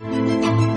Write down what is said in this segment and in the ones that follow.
Música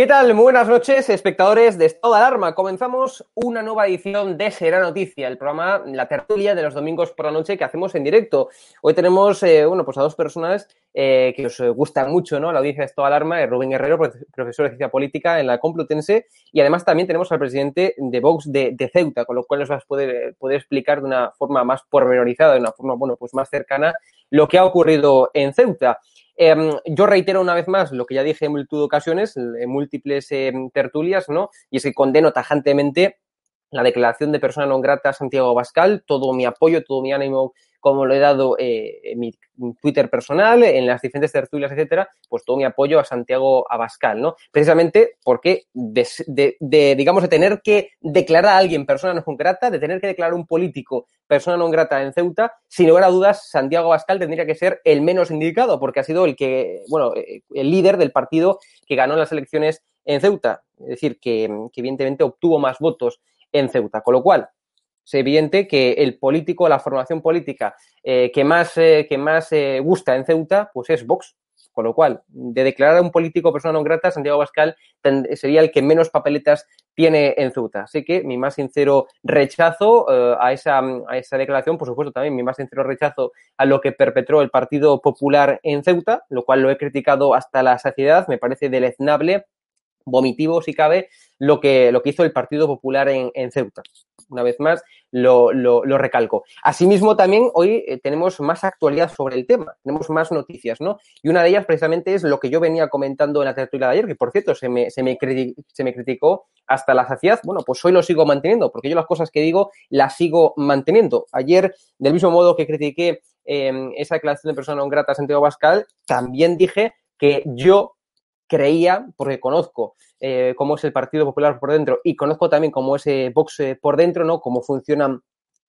¿Qué tal? Muy buenas noches, espectadores de Estado de Alarma. Comenzamos una nueva edición de Será Noticia, el programa La Tertulia de los domingos por la noche que hacemos en directo. Hoy tenemos, eh, bueno, pues a dos personas eh, que os gustan mucho, ¿no? La audiencia de Estado de Alarma, Rubén Herrero, profesor de Ciencia Política en la Complutense, y además también tenemos al presidente de Vox de, Ceuta, con lo cual nos vas a poder, poder explicar de una forma más pormenorizada, de una forma, bueno, pues más cercana lo que ha ocurrido en Ceuta. Em, yo reitero una vez más lo que ya dije en multitud de ocasiones, en múltiples em, tertulias, ¿no? Y es que condeno tajantemente la declaración de persona non grata a Santiago Bascal, todo mi apoyo, todo mi ánimo como lo he dado eh, en mi Twitter personal, en las diferentes tertulias, etcétera, pues todo mi apoyo a Santiago Abascal, ¿no? Precisamente porque de, digamos, de tener que declarar a alguien persona no grata, de tener que declarar a un político persona no grata en Ceuta, sin lugar a dudas, Santiago Abascal tendría que ser el menos indicado, porque ha sido el que, bueno, eh, el líder del partido que ganó las elecciones en Ceuta. Es decir, que, que evidentemente obtuvo más votos en Ceuta. Con lo cual, es evidente que el político, la formación política eh, que más, eh, que más eh, gusta en Ceuta, pues es Vox. Con lo cual, de declarar a un político persona no grata, Santiago Bascal sería el que menos papeletas tiene en Ceuta. Así que mi más sincero rechazo a, esa, a esa declaración, por supuesto también mi más sincero rechazo a lo que perpetró el Partido Popular en Ceuta, lo cual lo he criticado hasta la saciedad, me parece deleznable, vomitivo si cabe, lo que, lo que hizo el Partido Popular en, en Ceuta una vez más, lo, lo, recalco. Asimismo, también hoy eh, tenemos más actualidad sobre el tema, tenemos más noticias, ¿no? Y una de ellas precisamente es lo que yo venía comentando en la tertulia de ayer, que por cierto se me, se me, se me criticó hasta la saciedad. Bueno, pues hoy lo sigo manteniendo, porque yo las cosas que digo las sigo manteniendo. Ayer, del mismo modo que critiqué em, esa declaración de persona no grata a Santiago Pascal, también dije que yo creía, porque conozco eh, cómo es el Partido Popular por dentro y conozco también cómo es eh, Vox eh, por dentro, ¿no? Cómo funcionan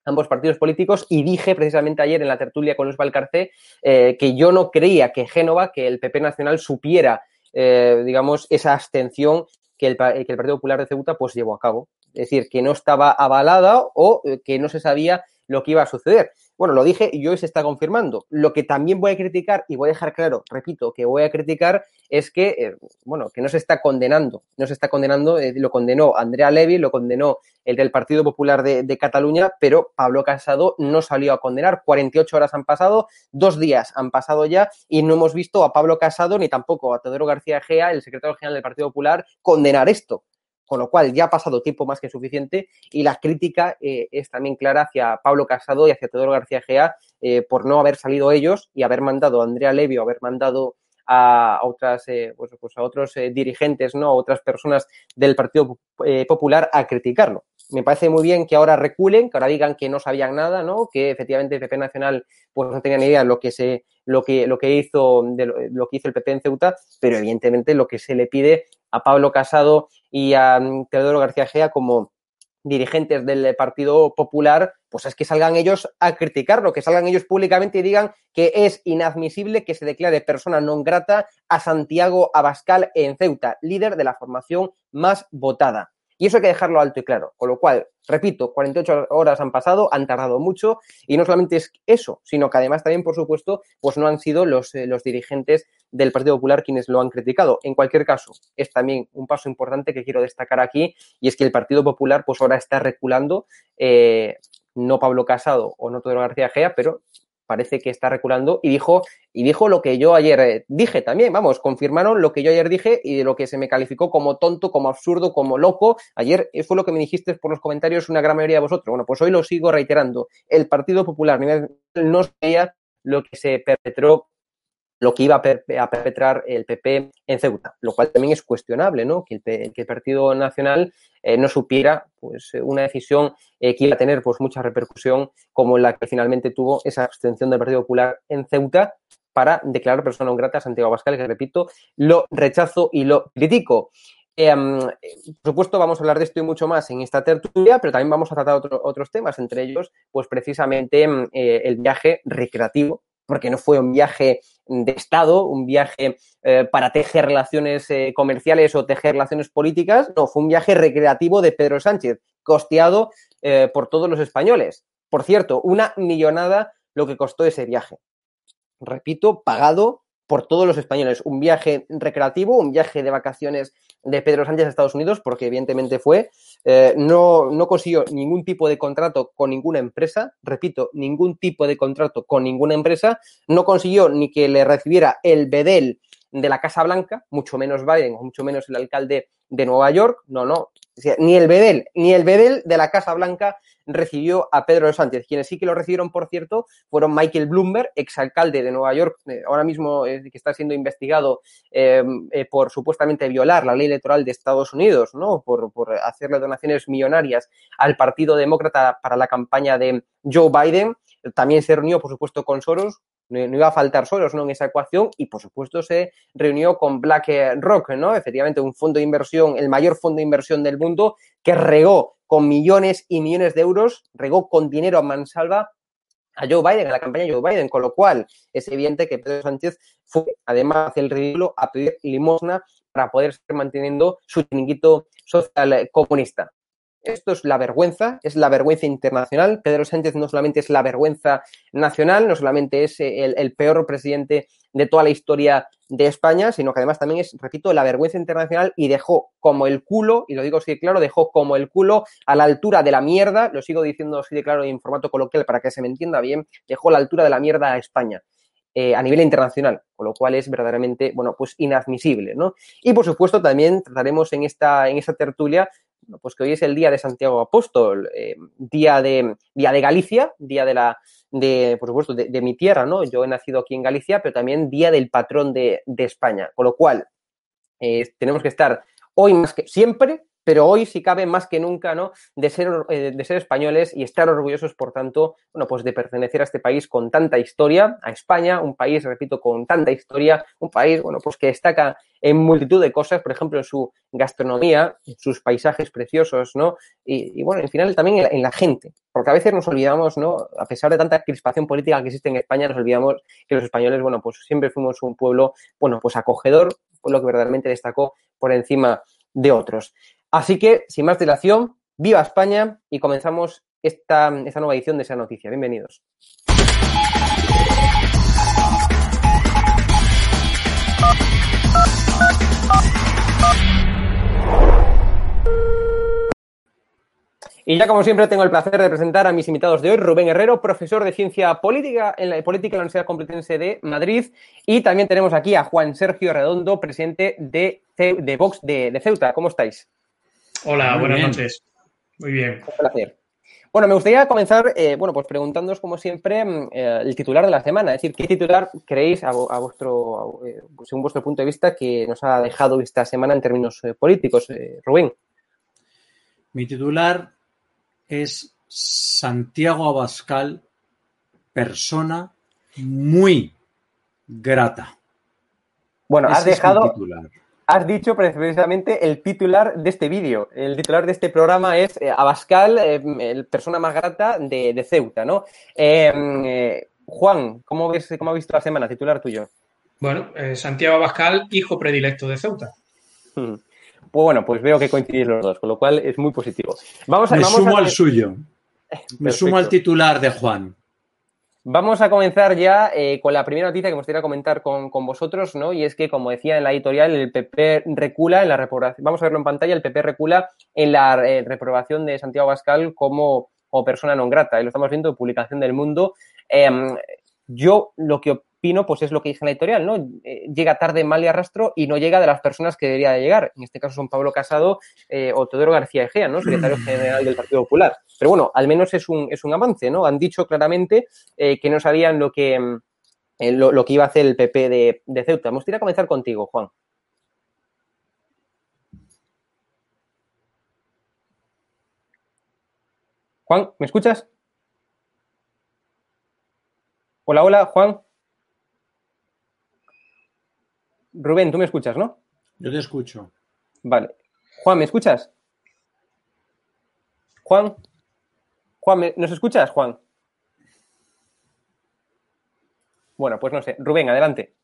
ambos partidos políticos y dije precisamente ayer en la tertulia con los Valcarce que yo no creía que Génova, que el PP Nacional supiera, digamos, esa abstención que el, que el, Partido Popular de Ceuta pues llevó a cabo. Es decir, que no estaba avalada o que no se sabía lo que iba a suceder. Bueno, lo dije y hoy se está confirmando. Lo que también voy a criticar, y voy a dejar claro, repito, que voy a criticar es que, eh, bueno, que no se está condenando. No se está condenando, eh, lo condenó Andrea Levy, lo condenó el del Partido Popular de, Cataluña, pero Pablo Casado no salió a condenar. 48 horas han pasado, dos días han pasado ya y no hemos visto a Pablo Casado ni tampoco a Teodoro García Gea, el secretario general del Partido Popular, condenar esto con lo cual ya ha pasado tiempo más que suficiente y la crítica eh, es también clara hacia Pablo Casado y hacia Teodoro García Gea eh, por no haber salido ellos y haber mandado a Andrea Levy o haber mandado a otras eh, pues, pues, a otros eh, dirigentes no a otras personas del Partido Popular a criticarlo me parece muy bien que ahora reculen, que ahora digan que no sabían nada, ¿no? Que efectivamente el PP Nacional pues no tenía ni idea de lo que se lo que lo que hizo de lo, lo, que hizo el PP en Ceuta, pero evidentemente lo que se le pide a Pablo Casado y a um, Teodoro García Gea como dirigentes del Partido Popular, pues es que salgan ellos a criticarlo, que salgan ellos públicamente y digan que es inadmisible que se declare persona non grata a Santiago Abascal en Ceuta, líder de la formación más votada. Y eso hay que dejarlo alto y claro. Con lo cual, repito, 48 horas han pasado, han tardado mucho y no solamente es eso, sino que además también, por supuesto, pues no han sido los, eh, los dirigentes del Partido Popular quienes lo han criticado. En cualquier caso, es también un paso importante que quiero destacar aquí y es que el Partido Popular pues ahora está reculando, eh, no Pablo Casado o no Pedro García Gea, pero parece que está reculando y dijo, y dijo lo que yo ayer eh, dije también, vamos, confirmaron lo que yo ayer dije y de lo que se me calificó como tonto, como absurdo, como loco. Ayer fue lo que me dijiste por los comentarios una gran mayoría de vosotros. Bueno, pues hoy lo sigo reiterando. El Partido Popular no sabía lo que se perpetró lo que iba a, perpetrar el PP en Ceuta, lo cual también es cuestionable, ¿no? Que el, que el Partido Nacional eh, no supiera pues, una decisión eh, que iba a tener pues, mucha repercusión como la que finalmente tuvo esa abstención del Partido Popular en Ceuta para declarar persona non grata a Santiago Abascal, que repito, lo rechazo y lo critico. Eh, por supuesto, vamos a hablar de esto y mucho más en esta tertulia, pero también vamos a tratar otro, otros temas, entre ellos, pues precisamente eh, el viaje recreativo porque no fue un viaje de Estado, un viaje eh, para tejer relaciones eh, comerciales o tejer relaciones políticas, no, fue un viaje recreativo de Pedro Sánchez, costeado eh, por todos los españoles. Por cierto, una millonada lo que costó ese viaje. Repito, pagado por todos los españoles. Un viaje recreativo, un viaje de vacaciones de Pedro Sánchez a Estados Unidos, porque evidentemente fue, eh, no, no consiguió ningún tipo de contrato con ninguna empresa, repito, ningún tipo de contrato con ninguna empresa, no consiguió ni que le recibiera el bedel de la Casa Blanca, mucho menos Biden, o mucho menos el alcalde de Nueva York, no, no, ni el bedel, ni el bedel de la Casa Blanca recibió a Pedro Sánchez. Quienes sí que lo recibieron, por cierto, fueron Michael Bloomberg, exalcalde de Nueva York, eh, ahora mismo eh, que está siendo investigado eh, eh, por supuestamente violar la ley electoral de Estados Unidos, ¿no? Por, por hacerle donaciones millonarias al Partido Demócrata para la campaña de Joe Biden. También se reunió, por supuesto, con Soros, no, iba a faltar Soros ¿no? en esa ecuación y por supuesto se reunió con BlackRock, ¿no? Efectivamente, un fondo de inversión, el mayor fondo de inversión del mundo, que regó con millones y millones de euros, regó con dinero a mansalva a Joe Biden, a la campaña de Joe Biden, con lo cual es evidente que Pedro Sánchez fue, además, el ridículo a pedir limosna para poder seguir manteniendo su chiringuito social comunista. Esto es la vergüenza, es la vergüenza internacional. Pedro Sánchez no solamente es la vergüenza nacional, no solamente es el, el, peor presidente de toda la historia de España, sino que además también es, repito, la vergüenza internacional y dejó como el culo, y lo digo así de claro, dejó como el culo a la altura de la mierda, lo sigo diciendo así de claro en formato coloquial para que se me entienda bien, dejó a la altura de la mierda a España. Eh, a nivel internacional, con lo cual es verdaderamente, bueno, pues inadmisible, ¿no? Y por supuesto también trataremos en esta, en esta tertulia pues que hoy es el día de Santiago Apóstol, eh, día de día de Galicia, día de la de por supuesto de, mi tierra, ¿no? Yo he nacido aquí en Galicia, pero también día del patrón de, de España, con lo cual eh, tenemos que estar hoy más que siempre pero hoy sí cabe más que nunca, ¿no? De ser, eh, de ser españoles y estar orgullosos, por tanto, bueno, pues de pertenecer a este país con tanta historia, a España, un país, repito, con tanta historia, un país, bueno, pues que destaca en multitud de cosas, por ejemplo, en su gastronomía, en sus paisajes preciosos, ¿no? Y, y bueno, en final también en la, en la, gente, porque a veces nos olvidamos, ¿no? A pesar de tanta crispación política que existe en España, nos olvidamos que los españoles, bueno, pues siempre fuimos un pueblo, bueno, pues acogedor, pueblo que verdaderamente destacó por encima de otros. Así que, sin más dilación, viva España y comenzamos esta, esta nueva edición de esa noticia. Bienvenidos. Y ya como siempre tengo el placer de presentar a mis invitados de hoy, Rubén Herrero, profesor de Ciencia Política en la, Política en la Universidad Complutense de Madrid. Y también tenemos aquí a Juan Sergio Redondo, presidente de, de Vox de Ceuta. ¿Cómo estáis? Hola, buenas noches. Muy bien. Un placer. Bueno, me gustaría comenzar, eh, bueno, pues preguntándoos, como siempre, mm, eh, el titular de la semana. Es decir, ¿qué titular creéis, a, vuestro, eh, según vuestro punto de vista, que nos ha dejado esta semana en términos políticos? Rubén. Mi titular es Santiago Abascal, persona muy grata. Bueno, has dejado, has dicho precisamente el titular de este vídeo. El titular de este programa es eh, Abascal, eh, el persona más grata de, Ceuta, ¿no? Eh, Juan, ¿cómo, ves, ¿cómo has visto la semana? Titular tuyo. Bueno, Santiago Abascal, hijo predilecto de Ceuta. Hmm. Pues bueno, pues veo que coincidís los dos, con lo cual es muy positivo. Vamos a, Me sumo al suyo. Me sumo al titular de Juan. Vamos a comenzar ya eh, con la primera noticia que me gustaría comentar con, vosotros, ¿no? Y es que, como decía en la editorial, el PP recula en la reprobación, vamos a verlo en pantalla, el PP recula en la eh, reprobación de Santiago Bascal como, persona non grata. Y lo estamos viendo en publicación del mundo. Em, yo lo que Pino, pues es lo que dice en la editorial, ¿no? Eh, llega tarde, mal y arrastro y no llega de las personas que debería de llegar. En este caso son Pablo Casado eh, o Teodoro García Egea, ¿no? Secretario general del Partido Popular. Pero bueno, al menos es un, es un avance, ¿no? Han dicho claramente eh, que no sabían lo que, mm, lo, que iba a hacer el PP de, de Ceuta. Me gustaría comenzar contigo, Juan. Juan, ¿me escuchas? Hola, hola, Juan. Rubén, tú me escuchas, ¿no? Yo te escucho. Vale. Juan, ¿me escuchas? Juan. Juan, ¿nos escuchas, Juan? Bueno, pues no sé. Rubén, adelante.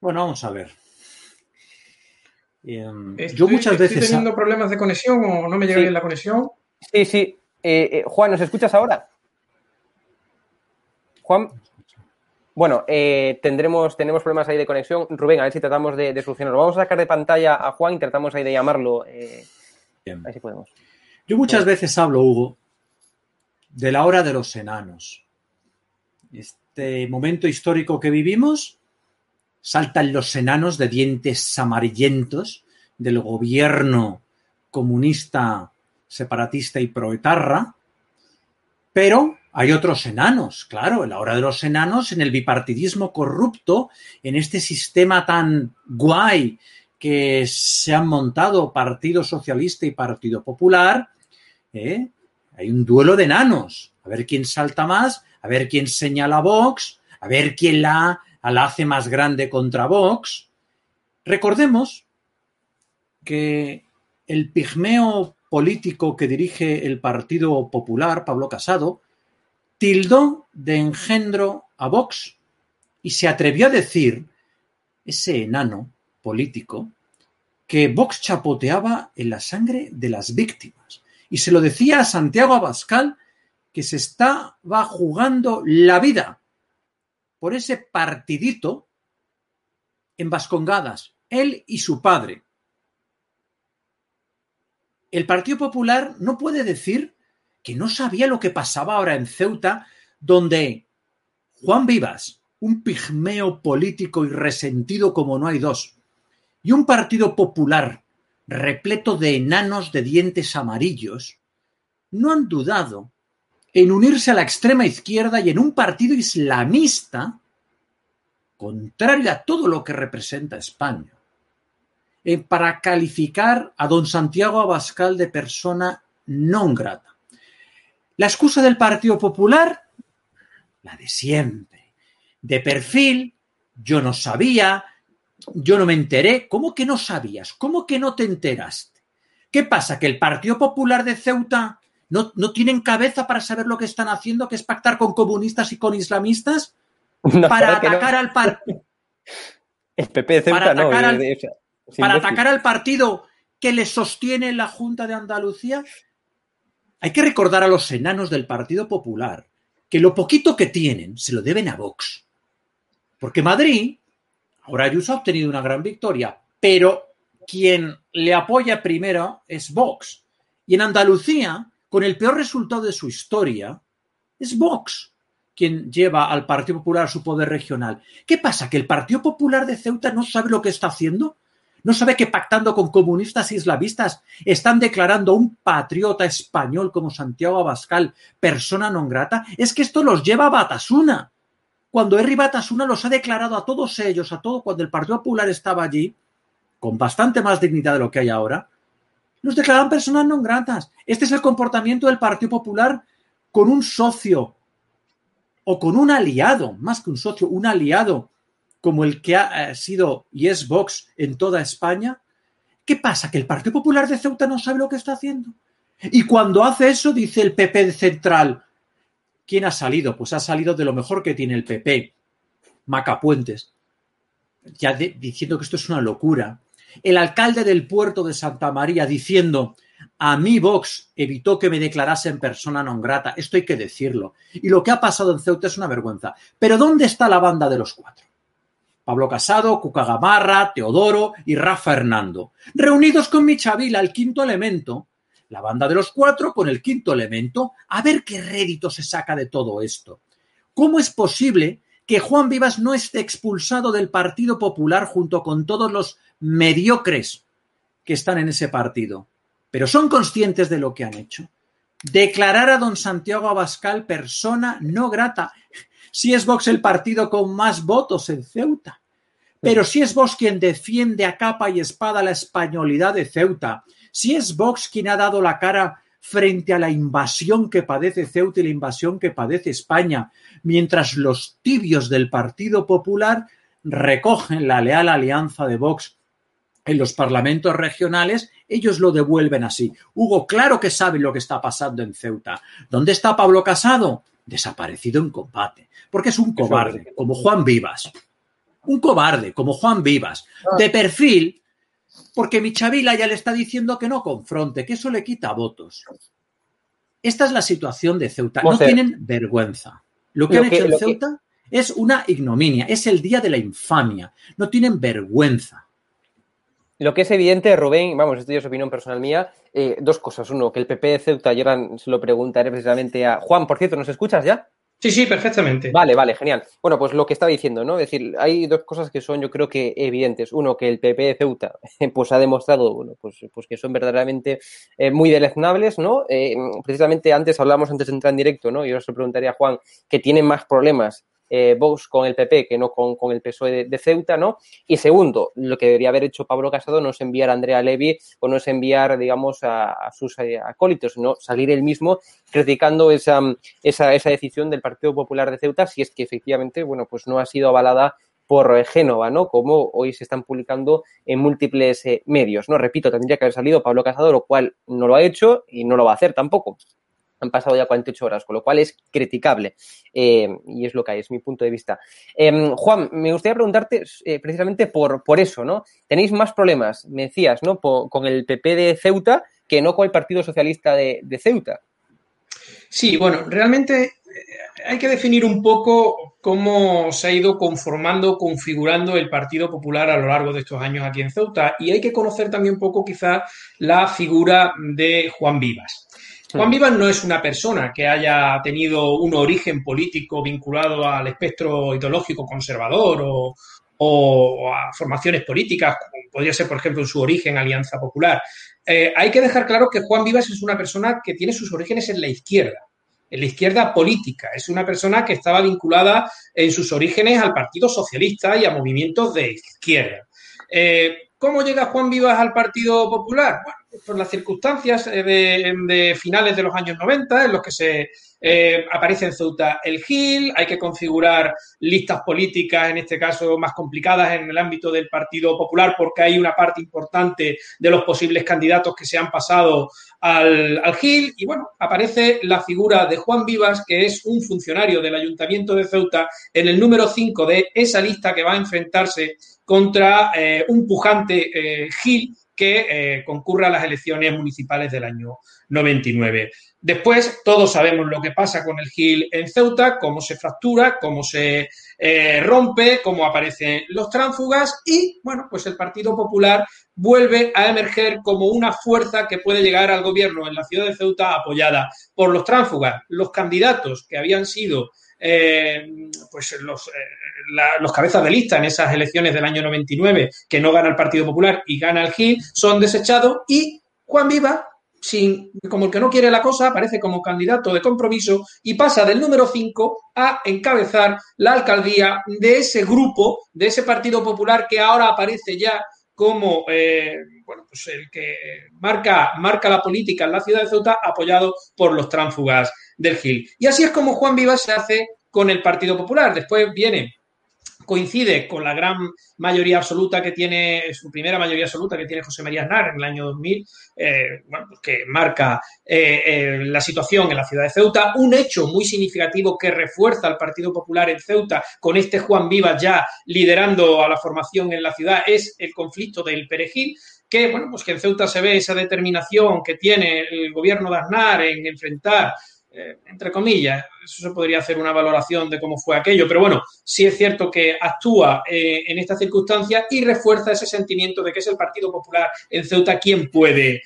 Bueno, vamos a ver. Em, yo muchas veces. ¿Estoy teniendo problemas de conexión o no me llega bien la conexión? Sí, sí. Eh, eh, Juan, ¿nos escuchas ahora? Juan. Bueno, eh, tendremos, tenemos problemas ahí de conexión. Rubén, a ver si tratamos de, solucionarlo. Vamos a sacar de pantalla a Juan y tratamos ahí de llamarlo. Eh, a ver si podemos. Yo muchas veces hablo, Hugo, de la hora de los enanos. Este momento histórico que vivimos, saltan los enanos de dientes amarillentos del gobierno comunista, separatista y proetarra, pero hay otros enanos, claro, en la hora de los enanos, en el bipartidismo corrupto, en este sistema tan guay que se han montado Partido Socialista y Partido Popular, ¿eh? hay un duelo de enanos. A ver quién salta más, a ver quién señala a Vox, a ver quién la, la hace más grande contra Vox. Recordemos que el pigmeo político que dirige el Partido Popular, Pablo Casado, tildó de engendro a Vox y se atrevió a decir, ese enano político, que Vox chapoteaba en la sangre de las víctimas. Y se lo decía a Santiago Abascal, que se estaba jugando la vida por ese partidito en Vascongadas, él y su padre. El Partido Popular no puede decir que no sabía lo que pasaba ahora en Ceuta, donde Juan Vivas, un pigmeo político y resentido como no hay dos, y un partido popular repleto de enanos de dientes amarillos, no han dudado en unirse a la extrema izquierda y en un partido islamista contrario a todo lo que representa España, eh, para calificar a don Santiago Abascal de persona non grata. La excusa del Partido Popular, la de siempre. De perfil, yo no sabía, yo no me enteré. ¿Cómo que no sabías? ¿Cómo que no te enteraste? ¿Qué pasa? ¿Que el Partido Popular de Ceuta no, no tienen cabeza para saber lo que están haciendo, que es pactar con comunistas y con islamistas? para atacar al partido. El PP de Ceuta no. para atacar al partido que le sostiene la Junta de Andalucía. Hay que recordar a los enanos del Partido Popular que lo poquito que tienen se lo deben a Vox. Porque Madrid, ahora Ayuso ha obtenido una gran victoria, pero quien le apoya primero es Vox. Y en Andalucía, con el peor resultado de su historia, es Vox quien lleva al Partido Popular a su poder regional. ¿Qué pasa? ¿Que el Partido Popular de Ceuta no sabe lo que está haciendo? ¿No sabe que pactando con comunistas islamistas están declarando a un patriota español como Santiago Abascal persona non grata? Es que esto los lleva a Batasuna. Cuando Henry Batasuna los ha declarado a todos ellos, a todo cuando el Partido Popular estaba allí, con bastante más dignidad de lo que hay ahora, los declaran personas non gratas. Este es el comportamiento del Partido Popular con un socio o con un aliado, más que un socio, un aliado como el que ha sido y es Vox en toda España, ¿qué pasa? ¿Que el Partido Popular de Ceuta no sabe lo que está haciendo? Y cuando hace eso, dice el PP central, ¿quién ha salido? Pues ha salido de lo mejor que tiene el PP, Macapuentes, ya diciendo que esto es una locura. El alcalde del puerto de Santa María diciendo, a mí Vox evitó que me declarasen persona non grata, esto hay que decirlo. Y lo que ha pasado en Ceuta es una vergüenza. Pero ¿dónde está la banda de los cuatro? Pablo Casado, Cuca Gamarra, Teodoro y Rafa Hernando, reunidos con Michavila, el quinto elemento, la banda de los cuatro con el quinto elemento, a ver qué rédito se saca de todo esto. ¿Cómo es posible que Juan Vivas no esté expulsado del Partido Popular junto con todos los mediocres que están en ese partido? Pero son conscientes de lo que han hecho. Declarar a don Santiago Abascal persona no grata si es Vox el partido con más votos en Ceuta. Pero si es Vox quien defiende a capa y espada la españolidad de Ceuta, si es Vox quien ha dado la cara frente a la invasión que padece Ceuta y la invasión que padece España, mientras los tibios del Partido Popular recogen la leal alianza de Vox en los parlamentos regionales, ellos lo devuelven así. Hugo, claro que sabe lo que está pasando en Ceuta. ¿Dónde está Pablo Casado? Desaparecido en combate porque es un cobarde, como Juan Vivas. Un cobarde, como Juan Vivas. Ah. De perfil, porque Michavila ya le está diciendo que no confronte, que eso le quita votos. Esta es la situación de Ceuta. No tienen vergüenza. Lo que han hecho en Ceuta es una ignominia, es el día de la infamia. No tienen vergüenza. Lo que es evidente, Rubén, vamos, esto ya es opinión personal mía, eh, dos cosas. Uno, que el PP de Ceuta, yo ahora se lo preguntaré precisamente a Juan, por cierto, ¿nos escuchas ya? Sí, sí, perfectamente. Vale, vale, genial. Bueno, pues lo que estaba diciendo, ¿no? Es decir, hay dos cosas que son, yo creo que evidentes. Uno, que el PP de Ceuta, pues ha demostrado, bueno, pues, pues que son verdaderamente eh, muy deleznables, ¿no? Eh, precisamente antes hablábamos antes de entrar en directo, ¿no? Yo os preguntaría a Juan, que tienen más problemas eh, Vox con el PP que no con, el PSOE de, Ceuta, ¿no? Y segundo, lo que debería haber hecho Pablo Casado no es enviar a Andrea Levy o no es enviar, digamos, a, sus eh, acólitos, sino salir él mismo criticando esa, esa, esa decisión del Partido Popular de Ceuta si es que efectivamente, bueno, pues no ha sido avalada por eh, Génova, ¿no? Como hoy se están publicando en múltiples eh, medios, ¿no? Repito, tendría que haber salido Pablo Casado, lo cual no lo ha hecho y no lo va a hacer tampoco han pasado ya 48 horas, con lo cual es criticable. Eh, y es lo que hay, es mi punto de vista. Em, Juan, me gustaría preguntarte eh, precisamente por, por eso, ¿no? Tenéis más problemas, me decías, ¿no? con el PP de Ceuta que no con el Partido Socialista de, Ceuta. Sí, bueno, realmente eh, hay que definir un poco cómo se ha ido conformando, configurando el Partido Popular a lo largo de estos años aquí en Ceuta. Y hay que conocer también un poco quizás la figura de Juan Vivas. Juan Vivas no es una persona que haya tenido un origen político vinculado al espectro ideológico conservador o, a formaciones políticas, como podría ser, por ejemplo, en su origen Alianza Popular. Eh, hay que dejar claro que Juan Vivas es una persona que tiene sus orígenes en la izquierda, en la izquierda política. Es una persona que estaba vinculada en sus orígenes al Partido Socialista y a movimientos de izquierda. Eh, ¿Cómo llega Juan Vivas al Partido Popular? Bueno, por las circunstancias eh, de, finales de los años 90, en los que se eh, aparece en Ceuta el GIL, hay que configurar listas políticas, en este caso más complicadas en el ámbito del Partido Popular, porque hay una parte importante de los posibles candidatos que se han pasado al, GIL, y bueno, aparece la figura de Juan Vivas, que es un funcionario del Ayuntamiento de Ceuta, en el número 5 de esa lista que va a enfrentarse contra eh, un pujante Gil que eh, concurra a las elecciones municipales del año 99. Después, todos sabemos lo que pasa con el Gil en Ceuta, cómo se fractura, cómo se eh, rompe, cómo aparecen los tránsfugas y, bueno, pues el Partido Popular vuelve a emerger como una fuerza que puede llegar al gobierno en la ciudad de Ceuta apoyada por los tránsfugas. Los candidatos que habían sido eh, pues los, eh, los cabezas de lista en esas elecciones del año 99, que no gana el Partido Popular y gana el Gil, son desechados y Juan Viva sin, como el que no quiere la cosa, aparece como candidato de compromiso y pasa del número 5 a encabezar la alcaldía de ese grupo, de ese Partido Popular que ahora aparece ya como eh, bueno, pues el que marca, marca la política en la ciudad de Ceuta, apoyado por los tránsfugas del Gil. Y así es como Juan Vivas se hace con el Partido Popular. Después viene coincide con la gran mayoría absoluta que tiene, su primera mayoría absoluta que tiene José María Aznar en el año 2000, eh, bueno, pues que marca eh, eh, la situación en la ciudad de Ceuta. Un hecho muy significativo que refuerza al Partido Popular en Ceuta con este Juan Vivas ya liderando a la formación en la ciudad es el conflicto del Perejil que, bueno, pues que en Ceuta se ve esa determinación que tiene el gobierno de Aznar en enfrentar eh, entre comillas, eso se podría hacer una valoración de cómo fue aquello, pero bueno, sí es cierto que actúa eh, en estas circunstancias y refuerza ese sentimiento de que es el Partido Popular en Ceuta quien puede,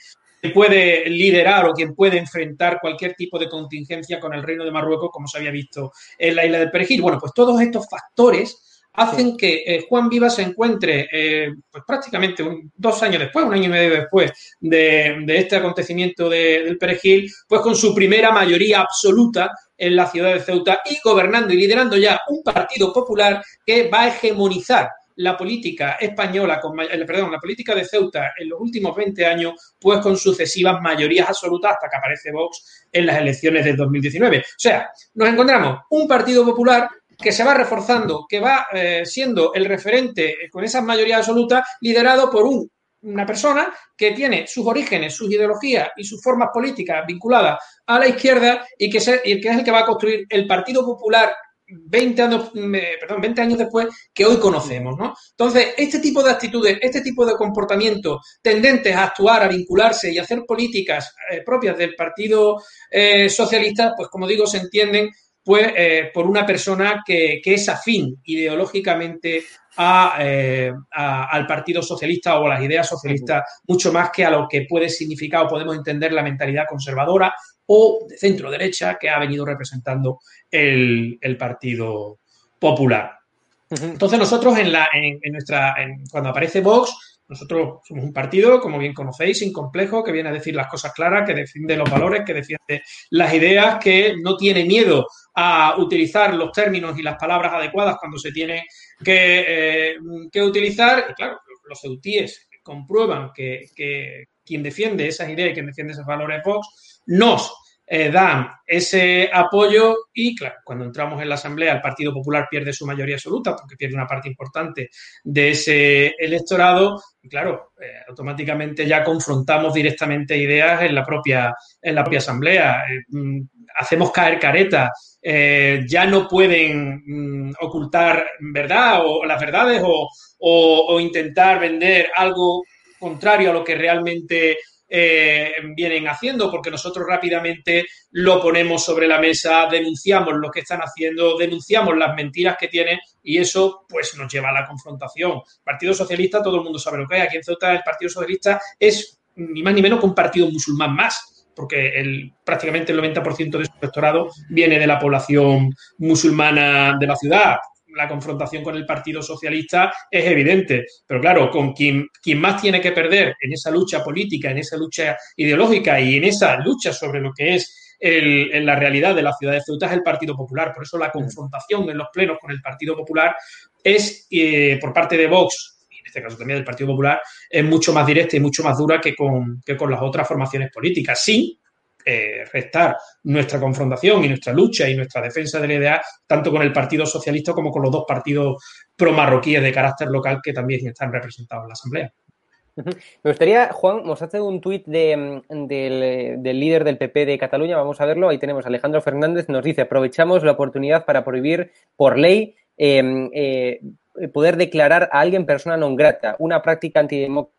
puede liderar o quien puede enfrentar cualquier tipo de contingencia con el Reino de Marruecos, como se había visto en la isla del Perejil. Bueno, pues todos estos factores hacen que eh, Juan Viva se encuentre eh, pues prácticamente dos años después, un año y medio después de, este acontecimiento del Perejil, pues con su primera mayoría absoluta en la ciudad de Ceuta y gobernando y liderando ya un partido popular que va a hegemonizar la política española, con, eh, perdón, la política de Ceuta en los últimos 20 años, pues con sucesivas mayorías absolutas hasta que aparece Vox en las elecciones del 2019. O sea, nos encontramos un partido popular que se va reforzando, que va eh, siendo el referente con esa mayoría absoluta, liderado por una persona que tiene sus orígenes, sus ideologías y sus formas políticas vinculadas a la izquierda y que, es el que va a construir el Partido Popular 20 años, perdón, 20 años después que hoy conocemos, ¿no? Entonces, este tipo de actitudes, este tipo de comportamientos tendentes a actuar, a vincularse y a hacer políticas eh, propias del Partido eh, Socialista, pues como digo, se entienden pues eh, por una persona que, es afín ideológicamente eh, al Partido Socialista o a las ideas socialistas, mucho más que a lo que puede significar o podemos entender la mentalidad conservadora o de centro derecha que ha venido representando el, Partido Popular. Entonces nosotros en, la, en, nuestra, cuando aparece Vox, nosotros somos un partido, como bien conocéis, sin complejo, que viene a decir las cosas claras, que defiende los valores, que defiende las ideas, que no tiene miedo a utilizar los términos y las palabras adecuadas cuando se tiene que, eh, utilizar. Y claro, los ceutíes comprueban que, que, quien defiende esas ideas y quien defiende esos valores Vox nos eh, dan ese apoyo y, claro, cuando entramos en la Asamblea, el Partido Popular pierde su mayoría absoluta porque pierde una parte importante de ese electorado claro, eh, automáticamente ya confrontamos directamente ideas en la propia, en la propia Asamblea. Eh, mm, hacemos caer caretas, ya no pueden mm, ocultar verdad o las verdades o intentar vender algo contrario a lo que realmente eh, vienen haciendo, porque nosotros rápidamente lo ponemos sobre la mesa, denunciamos lo que están haciendo, denunciamos las mentiras que tienen y eso pues nos lleva a la confrontación. Partido Socialista, todo el mundo sabe lo que hay. Aquí en Ceuta el Partido Socialista es ni más ni menos que un partido musulmán más porque el, prácticamente el 90% de su electorado viene de la población musulmana de la ciudad la confrontación con el Partido Socialista es evidente. Pero claro, con quien, quien más tiene que perder en esa lucha política, en esa lucha ideológica y en esa lucha sobre lo que es en la realidad de la ciudad de Ceuta es el Partido Popular. Por eso la confrontación en los plenos con el Partido Popular es, eh, por parte de Vox, y en este caso también del Partido Popular, es mucho más directa y mucho más dura que con, que con las otras formaciones políticas. Sí, eh, restar nuestra confrontación y nuestra lucha y nuestra defensa de la idea, tanto con el Partido Socialista como con los dos partidos pro-marroquíes de carácter local que también están representados en la Asamblea. Me gustaría, Juan, hace un tuit del, líder del PP de Cataluña, vamos a verlo, ahí tenemos Alejandro Fernández, nos dice, aprovechamos la oportunidad para prohibir por ley em, eh, poder declarar a alguien persona non grata, una práctica antidemocrática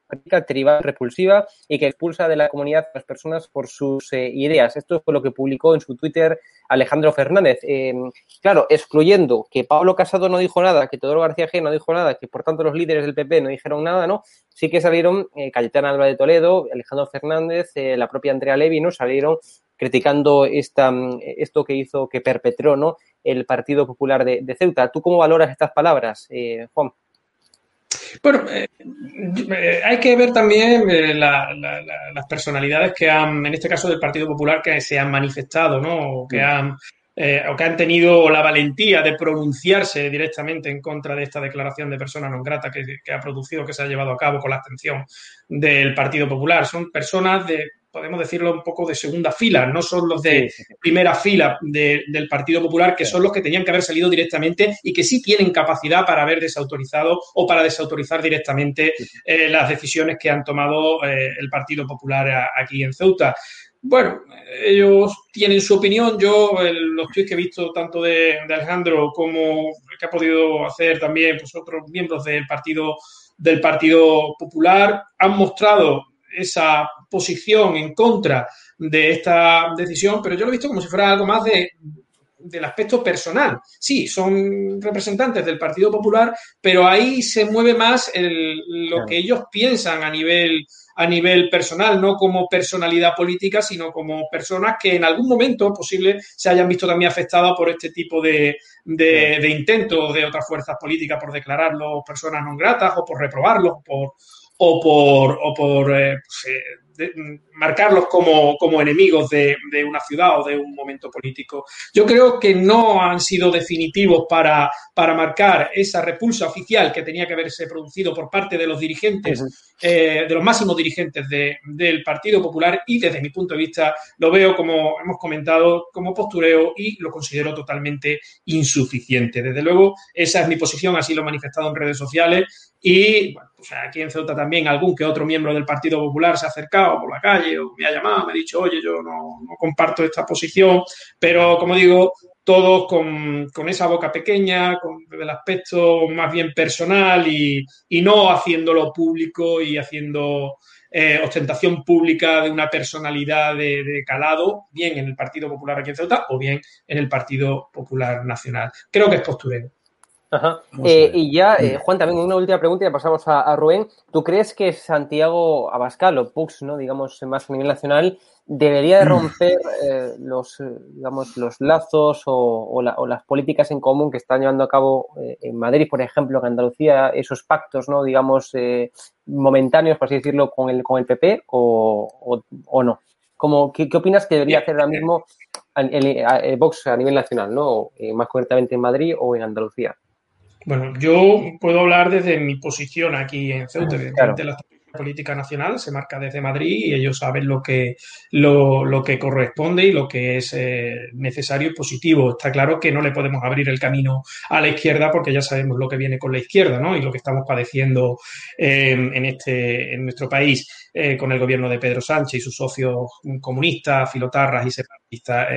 tribal repulsiva y que expulsa de la comunidad a las personas por sus eh, ideas. Esto fue lo que publicó en su Twitter Alejandro Fernández. Em, claro, excluyendo que Pablo Casado no dijo nada, que Teodoro García G no dijo nada, que por tanto los líderes del PP no dijeron nada, ¿no? Sí que salieron eh, Cayetana Alba de Toledo, Alejandro Fernández, eh, la propia Andrea Levi, ¿no? Salieron criticando esta, esto que hizo, que perpetró, ¿no? El Partido Popular de, Ceuta. ¿Tú cómo valoras estas palabras, Juan? Bueno, eh, eh, hay que ver también eh, las personalidades que han, en este caso del Partido Popular, que se han manifestado, ¿no? O que mm. han, o que han tenido la valentía de pronunciarse directamente en contra de esta declaración de persona non grata que, que ha producido, que se ha llevado a cabo con la abstención del Partido Popular. Son personas de podemos decirlo un poco de segunda fila, no son los de primera fila del Partido Popular, que son los que tenían que haber salido directamente y que sí tienen capacidad para haber desautorizado o para desautorizar directamente eh, las decisiones que han tomado eh, el Partido Popular aquí en Ceuta. Bueno, ellos tienen su opinión. Yo, los tweets que he visto tanto de, Alejandro como que ha podido hacer también pues, otros miembros del Partido del Partido Popular han mostrado esa posición en contra de esta decisión, pero yo lo he visto como si fuera algo más de, del aspecto personal. Sí, son representantes del Partido Popular, pero ahí se mueve más lo que ellos piensan a nivel a nivel personal, no como personalidad política, sino como personas que en algún momento posible se hayan visto también afectadas por este tipo de, de, intentos de otras fuerzas políticas por declararlos personas no gratas o por reprobarlos por, o por, o por eh, pues, eh, marcarlos como, como enemigos de, una ciudad o de un momento político. Yo creo que no han sido definitivos para, para marcar esa repulsa oficial que tenía que haberse producido por parte de los dirigentes, eh, de los máximos dirigentes del Partido Popular y desde mi punto de vista lo veo, como hemos comentado, como postureo y lo considero totalmente insuficiente. Desde luego, esa es mi posición, así lo he manifestado en redes sociales y bueno, pues aquí en Ceuta también algún que otro miembro del Partido Popular se ha acercado por la calle o me ha llamado, me ha dicho, oye, yo no, comparto esta posición, pero como digo, todos con, esa boca pequeña, con el aspecto más bien personal y, no haciéndolo público y haciendo eh, ostentación pública de una personalidad de, de, calado, bien en el Partido Popular aquí en Ceuta o bien en el Partido Popular Nacional. Creo que es posturero. Eh, y ya, eh, Juan, también una última pregunta y ya pasamos a, Rubén. ¿Tú crees que Santiago Abascal o Pux, ¿no? digamos, más a nivel nacional, debería de mm. romper eh, los, digamos, los lazos o, las políticas en común que están llevando a cabo en Madrid, por ejemplo, en Andalucía, esos pactos, ¿no? digamos, momentáneos, por así decirlo, con el, con el PP o, no? Como, ¿qué, opinas que debería hacer ahora mismo Vox a nivel nacional, ¿no? más concretamente en Madrid o en Andalucía? Bueno, yo puedo hablar desde mi posición aquí en Ceuta. Evidentemente, la política nacional se marca desde Madrid y ellos saben lo que, lo, que corresponde y lo que es eh, necesario y positivo. Está claro que no le podemos abrir el camino a la izquierda porque ya sabemos lo que viene con la izquierda ¿no? y lo que estamos padeciendo eh, en, este, en nuestro país. Eh, con el gobierno de Pedro Sánchez y sus socios comunistas, filotarras y separatistas.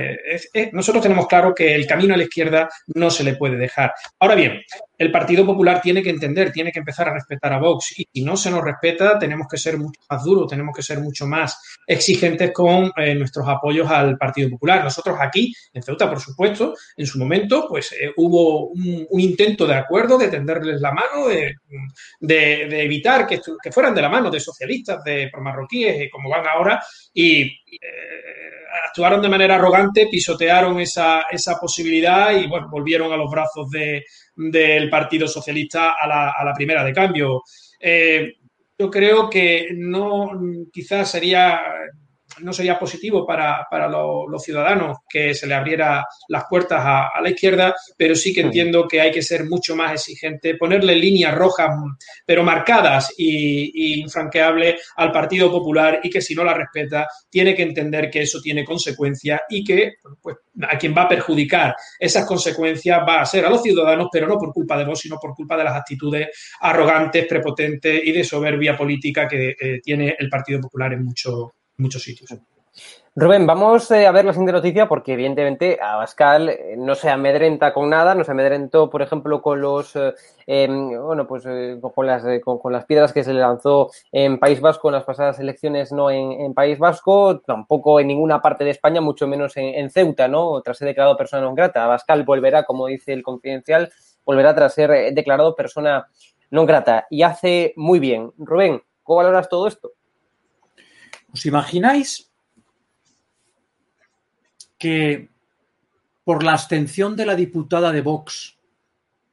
Eh, nosotros tenemos claro que el camino a la izquierda no se le puede dejar. Ahora bien, el Partido Popular tiene que entender, tiene que empezar a respetar a Vox y si no se nos respeta, tenemos que ser mucho más duros, tenemos que ser mucho más exigentes con eh, nuestros apoyos al Partido Popular. Nosotros aquí, en Ceuta, por supuesto, en su momento, pues hubo un, intento de acuerdo, de tenderles la mano, de, evitar que, fueran de la mano de socialistas, de por marroquíes, como van ahora, y eh, actuaron de manera arrogante, pisotearon esa, esa posibilidad y bueno, volvieron a los brazos de, del Partido Socialista a la, a la primera de cambio. Eh, yo creo que no, quizás sería no sería positivo para, los ciudadanos que se le abriera las puertas a, la izquierda, pero sí que entiendo que hay que ser mucho más exigente, ponerle líneas rojas, pero marcadas y, infranqueables al Partido Popular y que si no la respeta, tiene que entender que eso tiene consecuencias y que pues, a quien va a perjudicar esas consecuencias va a ser a los ciudadanos, pero no por culpa de vos, sino por culpa de las actitudes arrogantes, prepotentes y de soberbia política que eh, tiene el Partido Popular en muchos muchos sitios. Rubén, vamos eh, a ver la siguiente noticia porque evidentemente Abascal eh, no se amedrenta con nada, no se amedrentó, por ejemplo, con los eh, em, bueno, pues con las con, las piedras que se le lanzó en País Vasco en las pasadas elecciones, no en, País Vasco, tampoco en ninguna parte de España, mucho menos en, Ceuta, ¿no? Tras ser declarado persona non grata. Abascal volverá, como dice el confidencial, volverá tras ser declarado persona non grata. Y hace muy bien. Rubén, ¿cómo valoras todo esto? ¿Os imagináis que por la abstención de la diputada de Vox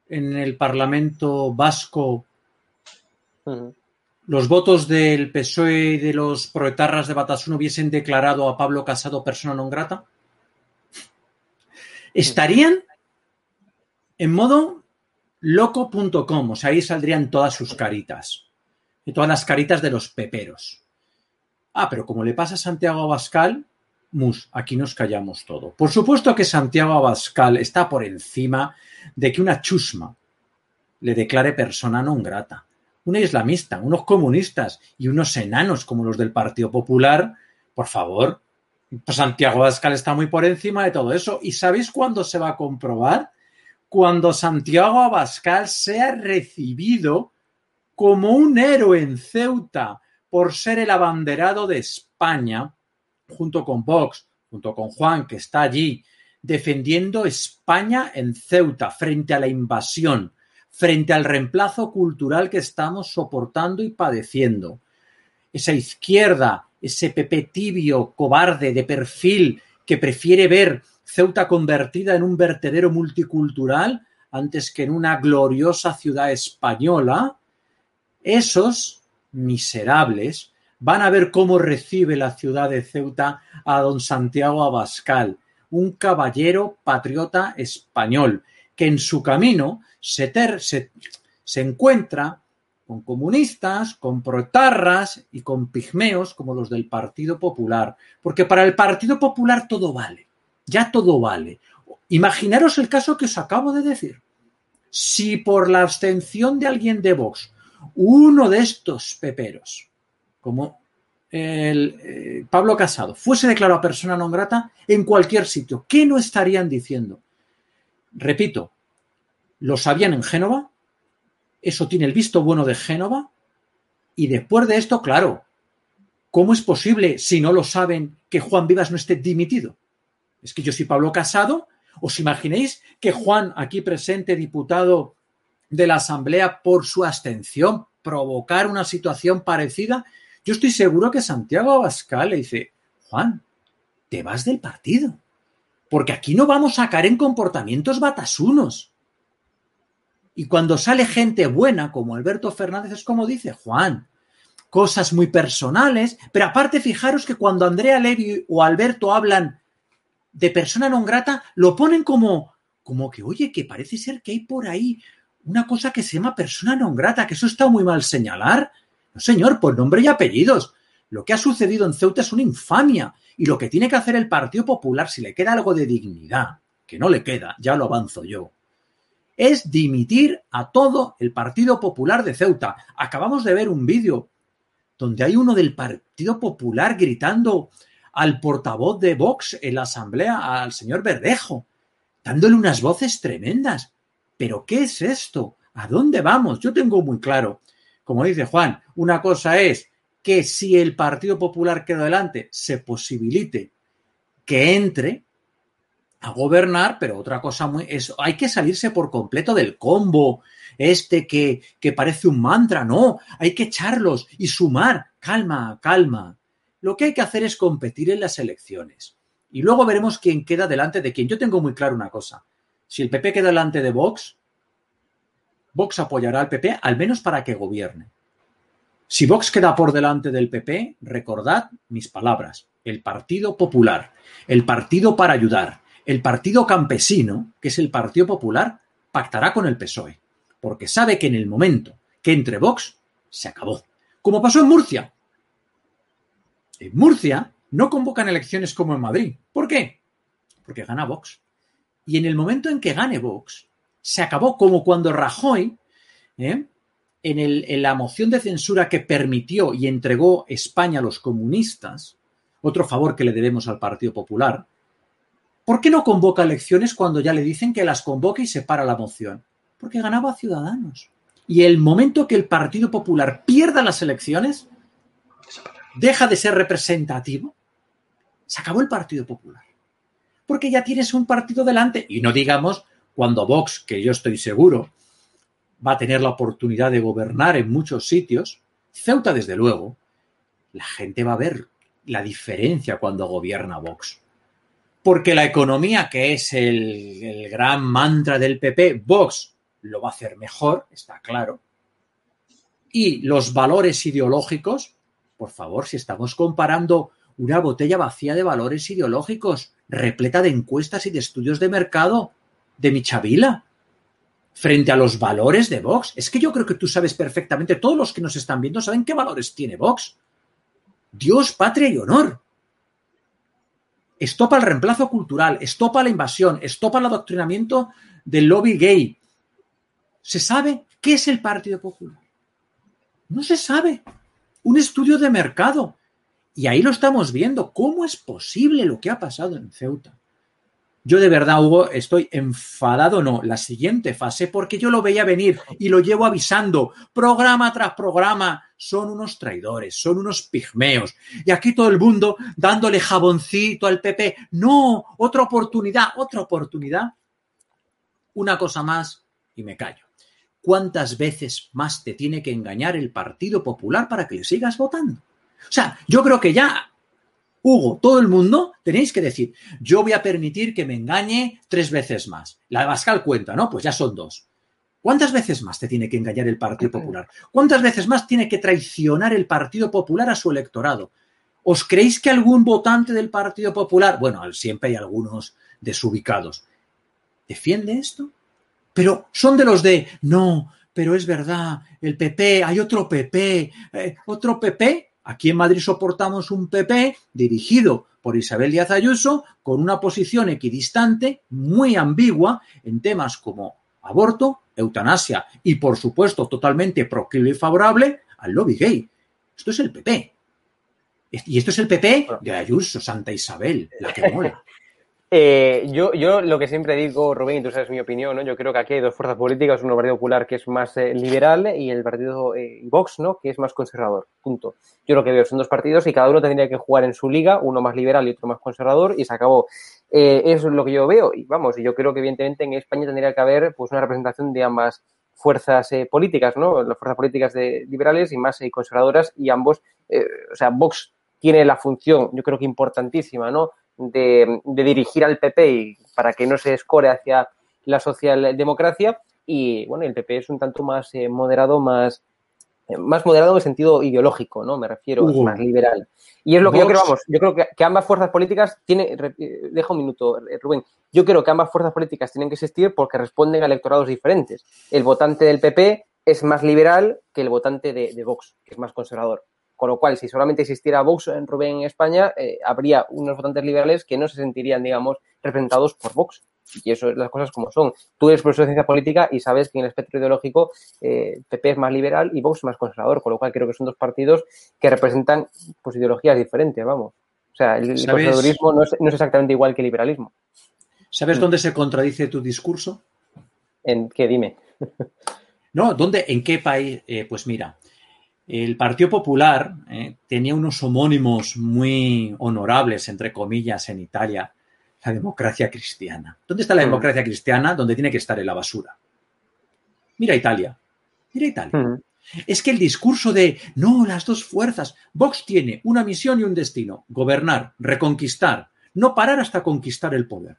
en el Parlamento vasco, los votos del PSOE y de los proetarras de Batasuna hubiesen declarado a Pablo Casado persona non grata? Estarían en modo loco.com, o sea, ahí saldrían todas sus caritas, y todas las caritas de los peperos. Ah, pero como le pasa a Santiago Abascal, Mus, aquí nos callamos todo. Por supuesto que Santiago Abascal está por encima de que una chusma le declare persona non grata. Una islamista, unos comunistas y unos enanos como los del Partido Popular, por favor, pues Santiago Abascal está muy por encima de todo eso. ¿Y sabéis cuándo se va a comprobar? Cuando Santiago Abascal sea recibido como un héroe en Ceuta por ser el abanderado de España junto con Vox, junto con Juan, que está allí, defendiendo España en Ceuta frente a la invasión, frente al reemplazo cultural que estamos soportando y padeciendo. Esa izquierda, ese PP tibio, cobarde, de perfil, que prefiere ver Ceuta convertida en un vertedero multicultural antes que en una gloriosa ciudad española, esos miserables van a ver cómo recibe la ciudad de Ceuta a don Santiago Abascal, un caballero patriota español, que en su camino se, se, encuentra con comunistas, con protarras y con pigmeos como los del Partido Popular, porque para el Partido Popular todo vale, ya todo vale. Imaginaros el caso que os acabo de decir. Si por la abstención de alguien de Vox, uno de estos peperos como el, eh, Pablo Casado fuese declarado persona non grata en cualquier sitio, ¿qué no estarían diciendo? Repito, lo sabían en Génova, eso tiene el visto bueno de Génova, y después de esto, claro, ¿cómo es posible, si no lo saben, que Juan Vivas no esté dimitido? Es que yo soy Pablo Casado, ¿os imaginéis que Juan, aquí presente, diputado de la Asamblea, por su abstención, provocar una situación parecida? Yo estoy seguro que Santiago Abascal le dice, Juan, te vas del partido, porque aquí no vamos a caer en comportamientos batasunos. Y cuando sale gente buena como Alberto Fernández es como dice Juan, cosas muy personales, pero aparte fijaros que cuando Andrea Levy o Alberto hablan de persona non grata, lo ponen como, como que, oye, que parece ser que hay por ahí una cosa que se llama persona non grata, que eso está muy mal señalar. No, señor, por nombre y apellidos. Lo que ha sucedido en Ceuta es una infamia. Y lo que tiene que hacer el Partido Popular, si le queda algo de dignidad, que no le queda, ya lo avanzo yo, es dimitir a todo el Partido Popular de Ceuta. Acabamos de ver un vídeo donde hay uno del Partido Popular gritando al portavoz de Vox en la Asamblea, al señor Verdejo, dándole unas voces tremendas. ¿Pero qué es esto? ¿A dónde vamos? Yo tengo muy claro como dice Juan, una cosa es que si el Partido Popular queda adelante, se posibilite que entre a gobernar, pero otra cosa muy es hay que salirse por completo del combo este que, que parece un mantra, no, hay que echarlos y sumar, calma, calma. Lo que hay que hacer es competir en las elecciones. Y luego veremos quién queda delante de quién. Yo tengo muy claro una cosa. Si el PP queda delante de Vox, Vox apoyará al PP al menos para que gobierne. Si Vox queda por delante del PP, recordad mis palabras, el Partido Popular, el Partido para Ayudar, el Partido Campesino, que es el Partido Popular, pactará con el PSOE, porque sabe que en el momento que entre Vox, se acabó. Como pasó en Murcia. En Murcia no convocan elecciones como en Madrid. ¿Por qué? Porque gana Vox. Y en el momento en que gane Vox, se acabó como cuando Rajoy, ¿eh? en, la moción de censura que permitió y entregó España a los comunistas, otro favor que le debemos al Partido Popular. ¿Por qué no convoca elecciones cuando ya le dicen que las convoque y se para la moción? Porque ganaba a Ciudadanos. Y el momento que el Partido Popular pierda las elecciones, deja de ser representativo, se acabó el Partido Popular. Porque ya tienes un partido delante. Y no digamos cuando Vox, que yo estoy seguro, va a tener la oportunidad de gobernar en muchos sitios, Ceuta desde luego, la gente va a ver la diferencia cuando gobierna Vox. Porque la economía, que es el, gran mantra del PP, Vox lo va a hacer mejor, está claro. Y los valores ideológicos, por favor, si estamos comparando una botella vacía de valores ideológicos, repleta de encuestas y de estudios de mercado de Michavila, frente a los valores de Vox. Es que yo creo que tú sabes perfectamente, todos los que nos están viendo saben qué valores tiene Vox. Dios, patria y honor. Estopa el reemplazo cultural, estopa la invasión, estopa el adoctrinamiento del lobby gay. ¿Se sabe qué es el Partido Popular? No se sabe. Un estudio de mercado. Y ahí lo estamos viendo. ¿Cómo es posible lo que ha pasado en Ceuta? Yo de verdad, Hugo, estoy enfadado, no, la siguiente fase, porque yo lo veía venir y lo llevo avisando, programa tras programa, son unos traidores, son unos pigmeos. Y aquí todo el mundo dándole jaboncito al PP. No, otra oportunidad, otra oportunidad. Una cosa más y me callo. ¿Cuántas veces más te tiene que engañar el Partido Popular para que le sigas votando? O sea, yo creo que ya Hugo, todo el mundo tenéis que decir, yo voy a permitir que me engañe tres veces más. La de Bascal cuenta, ¿no? Pues ya son dos. ¿Cuántas veces más te tiene que engañar el Partido Popular? ¿Cuántas veces más tiene que traicionar el Partido Popular a su electorado? ¿Os creéis que algún votante del Partido Popular, bueno, siempre hay algunos desubicados, defiende esto? Pero son de los de, no, pero es verdad, el PP, hay otro PP, eh, otro PP, Aquí en Madrid soportamos un PP dirigido por Isabel Díaz Ayuso con una posición equidistante, muy ambigua en temas como aborto, eutanasia y, por supuesto, totalmente proclive y favorable al lobby gay. Esto es el PP. Y esto es el PP de Ayuso, Santa Isabel, la que mola. Eh, yo, yo lo que siempre digo, Rubén, y tú sabes mi opinión, ¿no? Yo creo que aquí hay dos fuerzas políticas, uno el Partido Popular que es más eh, liberal y el Partido eh, Vox, ¿no? Que es más conservador. Punto. Yo lo que veo son dos partidos y cada uno tendría que jugar en su liga, uno más liberal y otro más conservador, y se acabó. eso es lo que yo veo. Y vamos, y yo creo que evidentemente en España tendría que haber pues una representación de ambas fuerzas políticas, ¿no? Las fuerzas políticas de liberales y más conservadoras, y ambos, o sea, Vox tiene la función, yo creo que importantísima, ¿no? De, dirigir al PP y para que no se escore hacia la socialdemocracia y bueno, el PP es un tanto más eh, moderado, más, eh, más moderado en el sentido ideológico, ¿no? Me refiero, más liberal. Y es lo que yo creo, vamos, yo creo que, ambas fuerzas políticas tienen, eh, deja un minuto, Rubén, yo creo que ambas fuerzas políticas tienen que existir porque responden a electorados diferentes. El votante del PP es más liberal que el votante de, de Vox, que es más conservador. Con lo cual, si solamente existiera Vox en Rubén en España, eh, habría unos votantes liberales que no se sentirían, digamos, representados por Vox. Y eso es las cosas como son. Tú eres profesor de ciencia política y sabes que en el espectro ideológico eh, PP es más liberal y Vox es más conservador, con lo cual creo que son dos partidos que representan pues, ideologías diferentes, vamos. O sea, el, conservadurismo no es, exactamente igual que el liberalismo. ¿Sabes dónde se contradice tu discurso? ¿En qué? Dime. no, ¿dónde? ¿En qué país? Eh, pues mira, el Partido Popular eh, tenía unos homónimos muy honorables, entre comillas, en Italia, la democracia cristiana. ¿Dónde está la mm. democracia cristiana? Donde tiene que estar en la basura. Mira Italia. Mira Italia. Mm. Es que el discurso de no, las dos fuerzas. Vox tiene una misión y un destino: gobernar, reconquistar, no parar hasta conquistar el poder.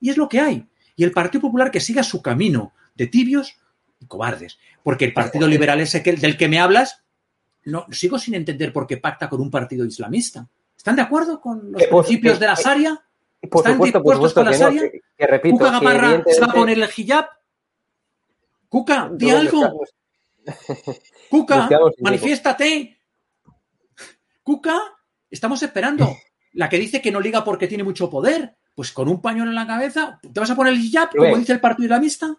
Y es lo que hay. Y el Partido Popular que siga su camino de tibios cobardes. Porque el Partido Liberal ese que, del que me hablas, no, sigo sin entender por qué pacta con un partido islamista. ¿Están de acuerdo con los principios de la Sharia? ¿Están dispuestos con la Sharia? ¿Cuca Gamarra se va a poner el hijab? Cuca, di algo. Cuca, manifiéstate. Cuca, estamos esperando. La que dice que no liga porque tiene mucho poder. Pues con un pañuelo en la cabeza, ¿te vas a poner el hijab, como dice el Partido Islamista?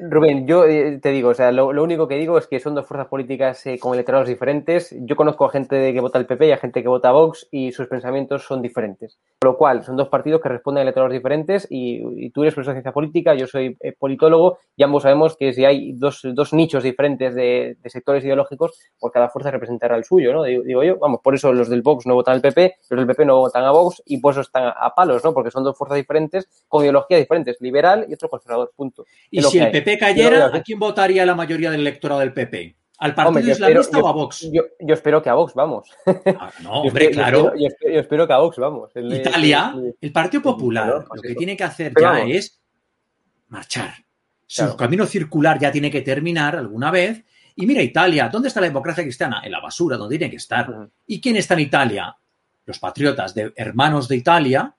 Rubén, yo eh, te digo, o sea, lo, único que digo es que son dos fuerzas políticas eh, con electorados diferentes. Yo conozco a gente que vota el PP y a gente que vota Vox y sus pensamientos son diferentes. Por lo cual, son dos partidos que responden a electorados diferentes y, tú eres profesor de ciencia política, yo soy eh, politólogo y ambos sabemos que si hay dos, dos nichos diferentes de, sectores ideológicos, pues cada fuerza representará el suyo, ¿no? Digo, yo, vamos, por eso los del Vox no votan al PP, los del PP no votan a Vox y por eso están a, palos, ¿no? Porque son dos fuerzas diferentes con ideologías diferentes, liberal y otro conservador, punto. Y si el PP cayera, ¿a quién votaría la mayoría del electorado del PP? ¿Al Partido Islamista o a Vox? Yo, espero que a Vox, vamos. Ah, no, hombre, claro. Yo espero, que a Vox, vamos. Italia, el, Partido Popular, lo que tiene que hacer ya es marchar. Su camino circular ya tiene que terminar alguna vez. Y mira, Italia, ¿dónde está la democracia cristiana? En la basura, donde tiene que estar. ¿Y quién está en Italia? Los patriotas de Hermanos de Italia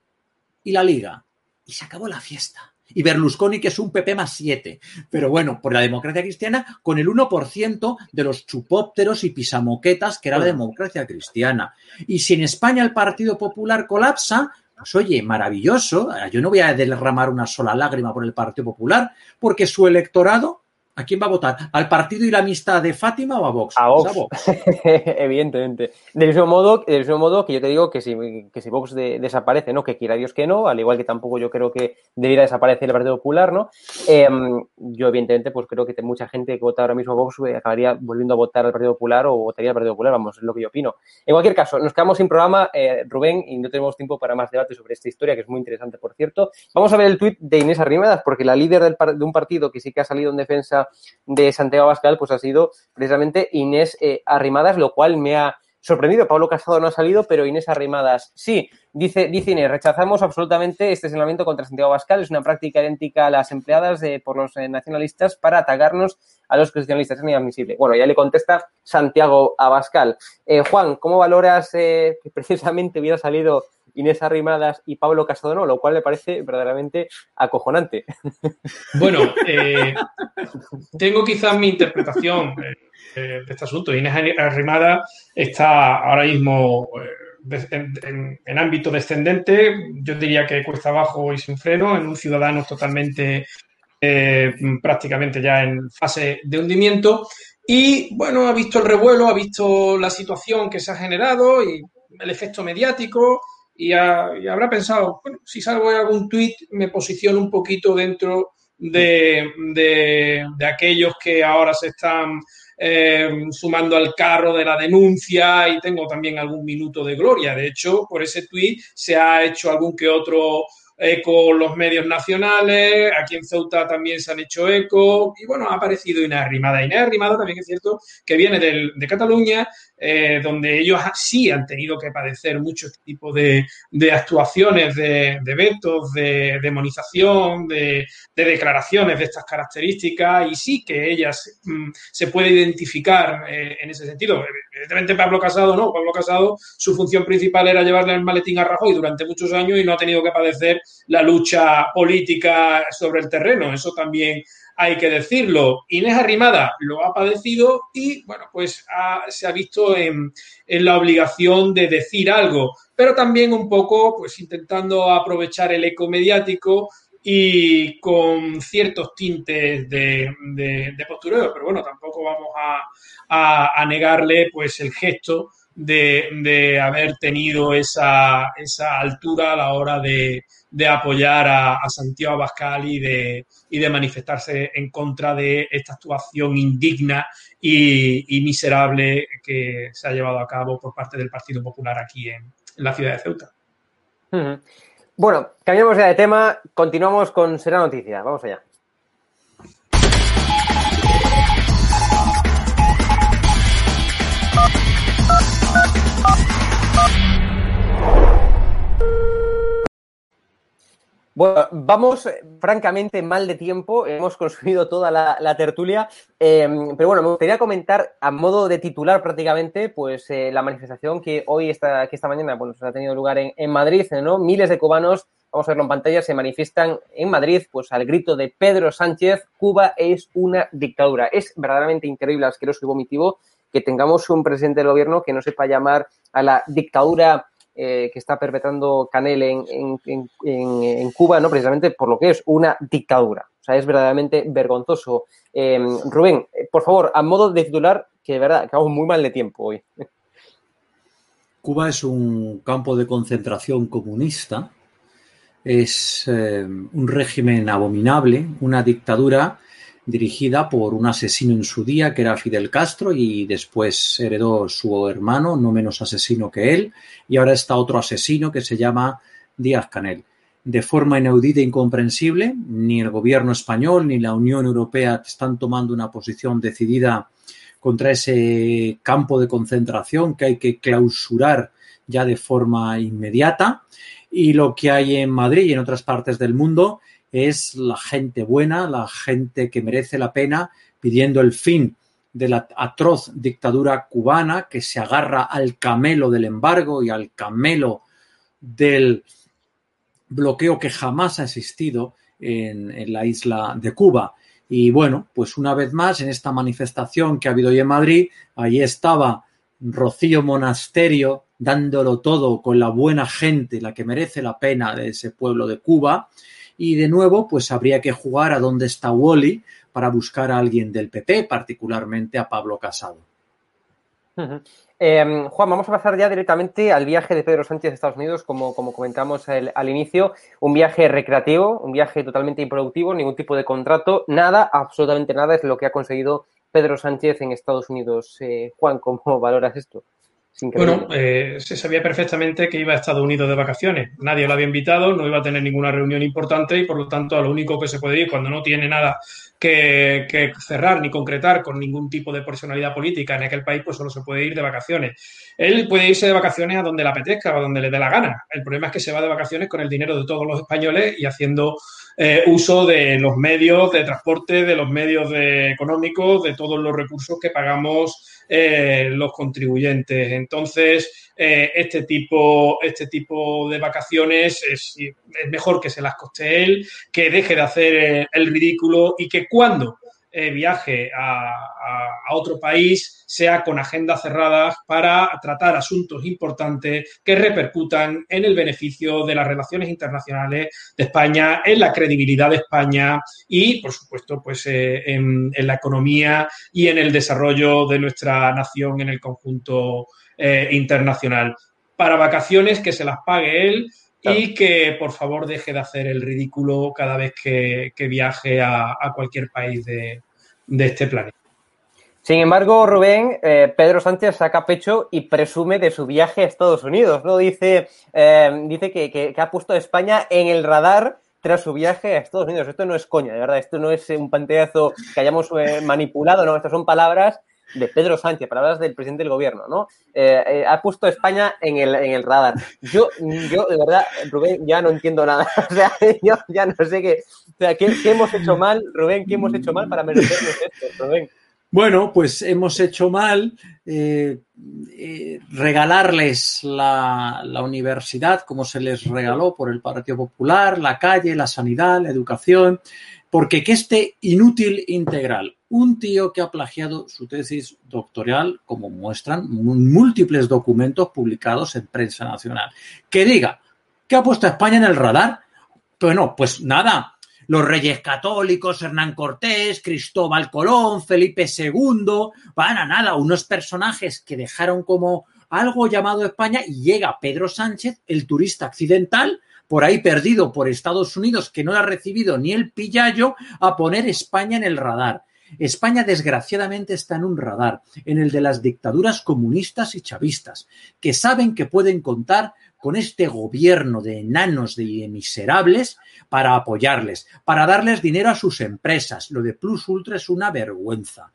y la Liga. Y se acabó la fiesta y Berlusconi, que es un PP más 7. Pero bueno, por la democracia cristiana, con el 1% de los chupópteros y pisamoquetas que era la democracia cristiana. Y si en España el Partido Popular colapsa, pues oye, maravilloso. Yo no voy a derramar una sola lágrima por el Partido Popular, porque su electorado ¿A quién va a votar? ¿Al partido y la amistad de Fátima o a Vox? A Vox, pues evidentemente. Del mismo, modo, del mismo modo que yo te digo que si, que si Vox desaparece, ¿no? Que quiera Dios que no, al igual que tampoco yo creo que debiera desaparecer el Partido Popular, ¿no? Em, yo, evidentemente, pues creo que mucha gente que vota ahora mismo a Vox eh, acabaría volviendo a votar al Partido Popular o votaría al Partido Popular, vamos, es lo que yo opino. En cualquier caso, nos quedamos sin programa, eh, Rubén, y no tenemos tiempo para más debate sobre esta historia, que es muy interesante, por cierto. Vamos a ver el tuit de Inés Arrimadas, porque la líder de un partido que sí que ha salido en defensa de Santiago Abascal, pues ha sido precisamente Inés eh, Arrimadas, lo cual me ha sorprendido. Pablo Casado no ha salido, pero Inés Arrimadas sí. Dice, dice Inés, rechazamos absolutamente este señalamiento contra Santiago Abascal. Es una práctica idéntica a las empleadas por los eh, nacionalistas para atacarnos a los cristianistas. Es inadmisible. Bueno, ya le contesta Santiago Abascal. Eh, Juan, ¿cómo valoras que precisamente hubiera salido Inés Arrimadas y Pablo Casado no, lo cual me parece verdaderamente acojonante. Bueno, eh, tengo quizás mi interpretación eh, de este asunto. Inés Arrimadas está ahora mismo eh, en, ámbito descendente, yo diría que cuesta abajo y sin freno, en un ciudadano totalmente, prácticamente ya en fase de hundimiento. Y bueno, ha visto el revuelo, ha visto la situación que se ha generado y el efecto mediático, y, habrá pensado, bueno, si salgo de algún tuit me posiciono un poquito dentro de, de, aquellos que ahora se están eh, sumando al carro de la denuncia y tengo también algún minuto de gloria. De hecho, por ese tuit se ha hecho algún que otro eco los medios nacionales, aquí en Ceuta también se han hecho eco, y bueno, ha aparecido Inés Arrimada. Inés Arrimada también es cierto que viene de Cataluña, eh, donde ellos sí han tenido que padecer mucho este tipo de, actuaciones, de, vetos, de demonización, de, declaraciones de estas características, y sí que ellas mm, se puede identificar eh, en ese sentido. Evidentemente Pablo Casado no, Pablo Casado su función principal era llevarle el maletín a Rajoy durante muchos años y no ha tenido que padecer la lucha política sobre el terreno. Eso también hay que decirlo. Inés Arrimada lo ha padecido y, bueno, pues se ha visto en, la obligación de decir algo, pero también un poco, pues intentando aprovechar el eco mediático y con ciertos tintes de, de, postureo, pero bueno, tampoco vamos a, a negarle pues el gesto de, haber tenido esa, esa, altura a la hora de, apoyar a, Santiago Abascal y de, y de manifestarse en contra de esta actuación indigna y, miserable que se ha llevado a cabo por parte del Partido Popular aquí en, la ciudad de Ceuta. Bueno, cambiamos ya de tema, continuamos con Será Noticia, vamos allá. Bueno, vamos eh, francamente mal de tiempo, hemos consumido toda la, tertulia, em, pero bueno, me gustaría comentar a modo de titular prácticamente, pues eh, la manifestación que hoy, esta, que esta mañana, bueno, ha tenido lugar en, Madrid, ¿no? Miles de cubanos, vamos a verlo en pantalla, se manifiestan en Madrid, pues al grito de Pedro Sánchez, Cuba es una dictadura. Es verdaderamente increíble, asqueroso y vomitivo que tengamos un presidente del gobierno que no sepa llamar a la dictadura eh, que está perpetrando Canel en, en, Cuba, ¿no? Precisamente por lo que es una dictadura. O sea, es verdaderamente vergonzoso. Em, Rubén, por favor, a modo de titular, que de verdad, acabamos muy mal de tiempo hoy. Cuba es un campo de concentración comunista, es eh, un régimen abominable, una dictadura dirigida por un asesino en su día, que era Fidel Castro, y después heredó su hermano, no menos asesino que él, y ahora está otro asesino que se llama Díaz Canel. De forma inaudita e incomprensible, ni el gobierno español ni la Unión Europea están tomando una posición decidida contra ese campo de concentración que hay que clausurar ya de forma inmediata. Y lo que hay en Madrid y en otras partes del mundo es la gente buena, la gente que merece la pena, pidiendo el fin de la atroz dictadura cubana que se agarra al camelo del embargo y al camelo del bloqueo que jamás ha existido en, la isla de Cuba. Y bueno, pues una vez más, en esta manifestación que ha habido hoy en Madrid, allí estaba Rocío Monasterio dándolo todo con la buena gente, la que merece la pena de ese pueblo de Cuba. Y de nuevo, pues habría que jugar a dónde está Wally para buscar a alguien del PP, particularmente a Pablo Casado. Eh, Juan, vamos a pasar ya directamente al viaje de Pedro Sánchez a Estados Unidos, como, como comentamos al inicio, un viaje recreativo, un viaje totalmente improductivo, ningún tipo de contrato, nada, absolutamente nada es lo que ha conseguido Pedro Sánchez en Estados Unidos. Eh, Juan, ¿cómo valoras esto? Bueno, eh, se sabía perfectamente que iba a Estados Unidos de vacaciones. Nadie lo había invitado, no iba a tener ninguna reunión importante y por lo tanto a lo único que se puede ir cuando no tiene nada que, cerrar ni concretar con ningún tipo de personalidad política en aquel país, pues solo se puede ir de vacaciones. Él puede irse de vacaciones a donde le apetezca o a donde le dé la gana. El problema es que se va de vacaciones con el dinero de todos los españoles y haciendo eh, uso de los medios de transporte, de los medios económicos, de todos los recursos que pagamos eh, los contribuyentes. Entonces, eh, este, tipo, este tipo de vacaciones es, es, mejor que se las coste él, que deje de hacer el ridículo y que cuando eh, viaje a, a, a, otro país sea con agendas cerradas para tratar asuntos importantes que repercutan en el beneficio de las relaciones internacionales de España, en la credibilidad de España y, por supuesto, pues eh, en, en, la economía y en el desarrollo de nuestra nación en el conjunto eh, internacional. Para vacaciones que se las pague él y que por favor deje de hacer el ridículo cada vez que, que viaje a, a, cualquier país de, de, este planeta. Sin embargo, Rubén, eh, Pedro Sánchez saca pecho y presume de su viaje a Estados Unidos, ¿no? Dice, eh, dice que, ha puesto a España en el radar tras su viaje a Estados Unidos. Esto no es coña, de verdad, esto no es un panteazo que hayamos eh, manipulado, no, estas son palabras de Pedro Sánchez, palabras del presidente del gobierno, ¿no? Eh, eh, ha puesto España en el, en el radar. Yo, yo, de verdad, Rubén, ya no entiendo nada. O sea, yo ya no sé qué. O sea, ¿qué, hemos hecho mal, Rubén? ¿Qué hemos hecho mal para merecernos esto, Rubén? Bueno, pues hemos hecho mal eh, regalarles la, la, universidad como se les regaló por el Partido Popular, la calle, la sanidad, la educación, porque que este inútil integral, un tío que ha plagiado su tesis doctoral, como muestran múltiples documentos publicados en prensa nacional, que diga que ha puesto a España en el radar, bueno, pues nada, los reyes católicos, Hernán Cortés, Cristóbal Colón, Felipe II, van a nada, unos personajes que dejaron como algo llamado España y llega Pedro Sánchez, el turista accidental, por ahí perdido por Estados Unidos, que no ha recibido ni el pillallo, a poner España en el radar. España desgraciadamente está en un radar, en el de las dictaduras comunistas y chavistas, que saben que pueden contar con este gobierno de enanos de miserables para apoyarles, para darles dinero a sus empresas. Lo de Plus Ultra es una vergüenza.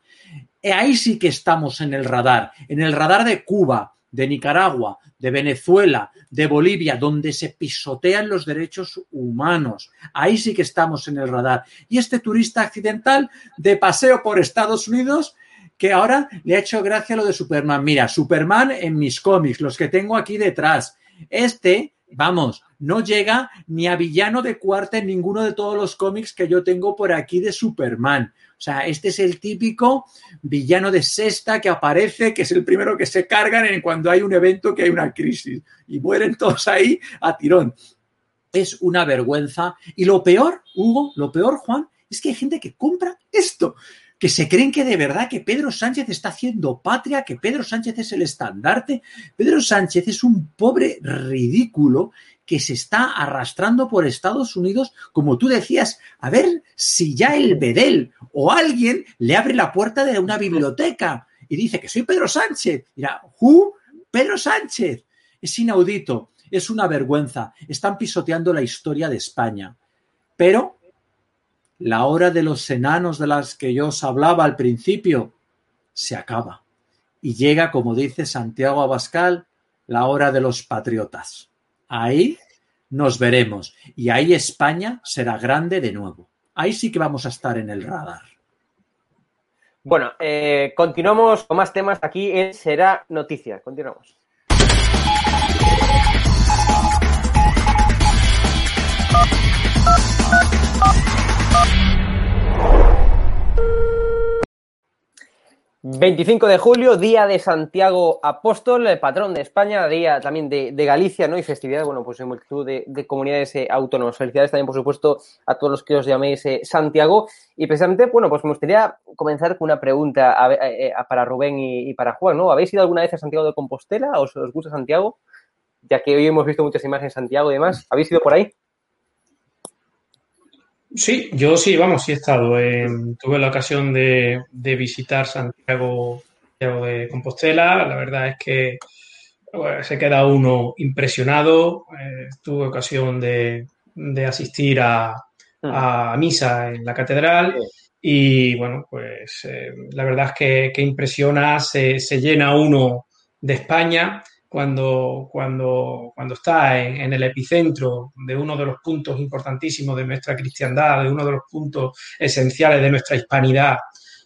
Ahí sí que estamos en el radar, en el radar de Cuba, de Nicaragua, de Venezuela, de Bolivia, donde se pisotean los derechos humanos. Ahí sí que estamos en el radar. Y este turista accidental de paseo por Estados Unidos que ahora le ha hecho gracia lo de Superman. Mira, Superman en mis cómics, los que tengo aquí detrás. Este, vamos, no llega ni a villano de cuarta en ninguno de todos los cómics que yo tengo por aquí de Superman. O sea, este es el típico villano de sexta que aparece, que es el primero que se cargan en cuando hay un evento que hay una crisis y mueren todos ahí a tirón. Es una vergüenza. Y lo peor, Hugo, lo peor, Juan, Es que hay gente que compra esto, que se creen que de verdad que Pedro Sánchez está haciendo patria, que Pedro Sánchez es el estandarte. Pedro Sánchez es un pobre ridículo que se está arrastrando por Estados Unidos, como tú decías, a ver si ya el Bedel o alguien le abre la puerta de una biblioteca y dice que soy Pedro Sánchez. Mira, ¿who? Pedro Sánchez. Es inaudito, es una vergüenza. Están pisoteando la historia de España. Pero la hora de los enanos de las que yo os hablaba al principio se acaba. Y llega, como dice Santiago Abascal, la hora de los patriotas. Ahí nos veremos. Y ahí España será grande de nuevo. Ahí sí que vamos a estar en el radar. Bueno, eh, continuamos con más temas aquí en Será Noticia. Continuamos. 25 de julio, día de Santiago Apóstol, el patrón de España, día también de, Galicia, ¿no? Y festividad, bueno, pues en multitud de, comunidades eh, autónomas. Felicidades también, por supuesto, a todos los que os llaméis eh, Santiago. Y precisamente, bueno, pues me gustaría comenzar con una pregunta eh, para Rubén y, para Juan, ¿no? ¿Habéis ido alguna vez a Santiago de Compostela? ¿Os, os gusta Santiago? Ya que hoy hemos visto muchas imágenes en Santiago y demás. ¿Habéis ido por ahí? Sí, yo sí, vamos, sí he estado. tuve la ocasión de, visitar Santiago, de Compostela. La verdad es que se queda uno impresionado. Eh, tuve ocasión de, asistir a, mm. misa en la catedral. Y bueno, pues eh, la verdad es que, que impresiona, se, se, llena uno de España cuando, cuando, cuando está en, el epicentro de uno de los puntos importantísimos de nuestra cristiandad, de uno de los puntos esenciales de nuestra hispanidad,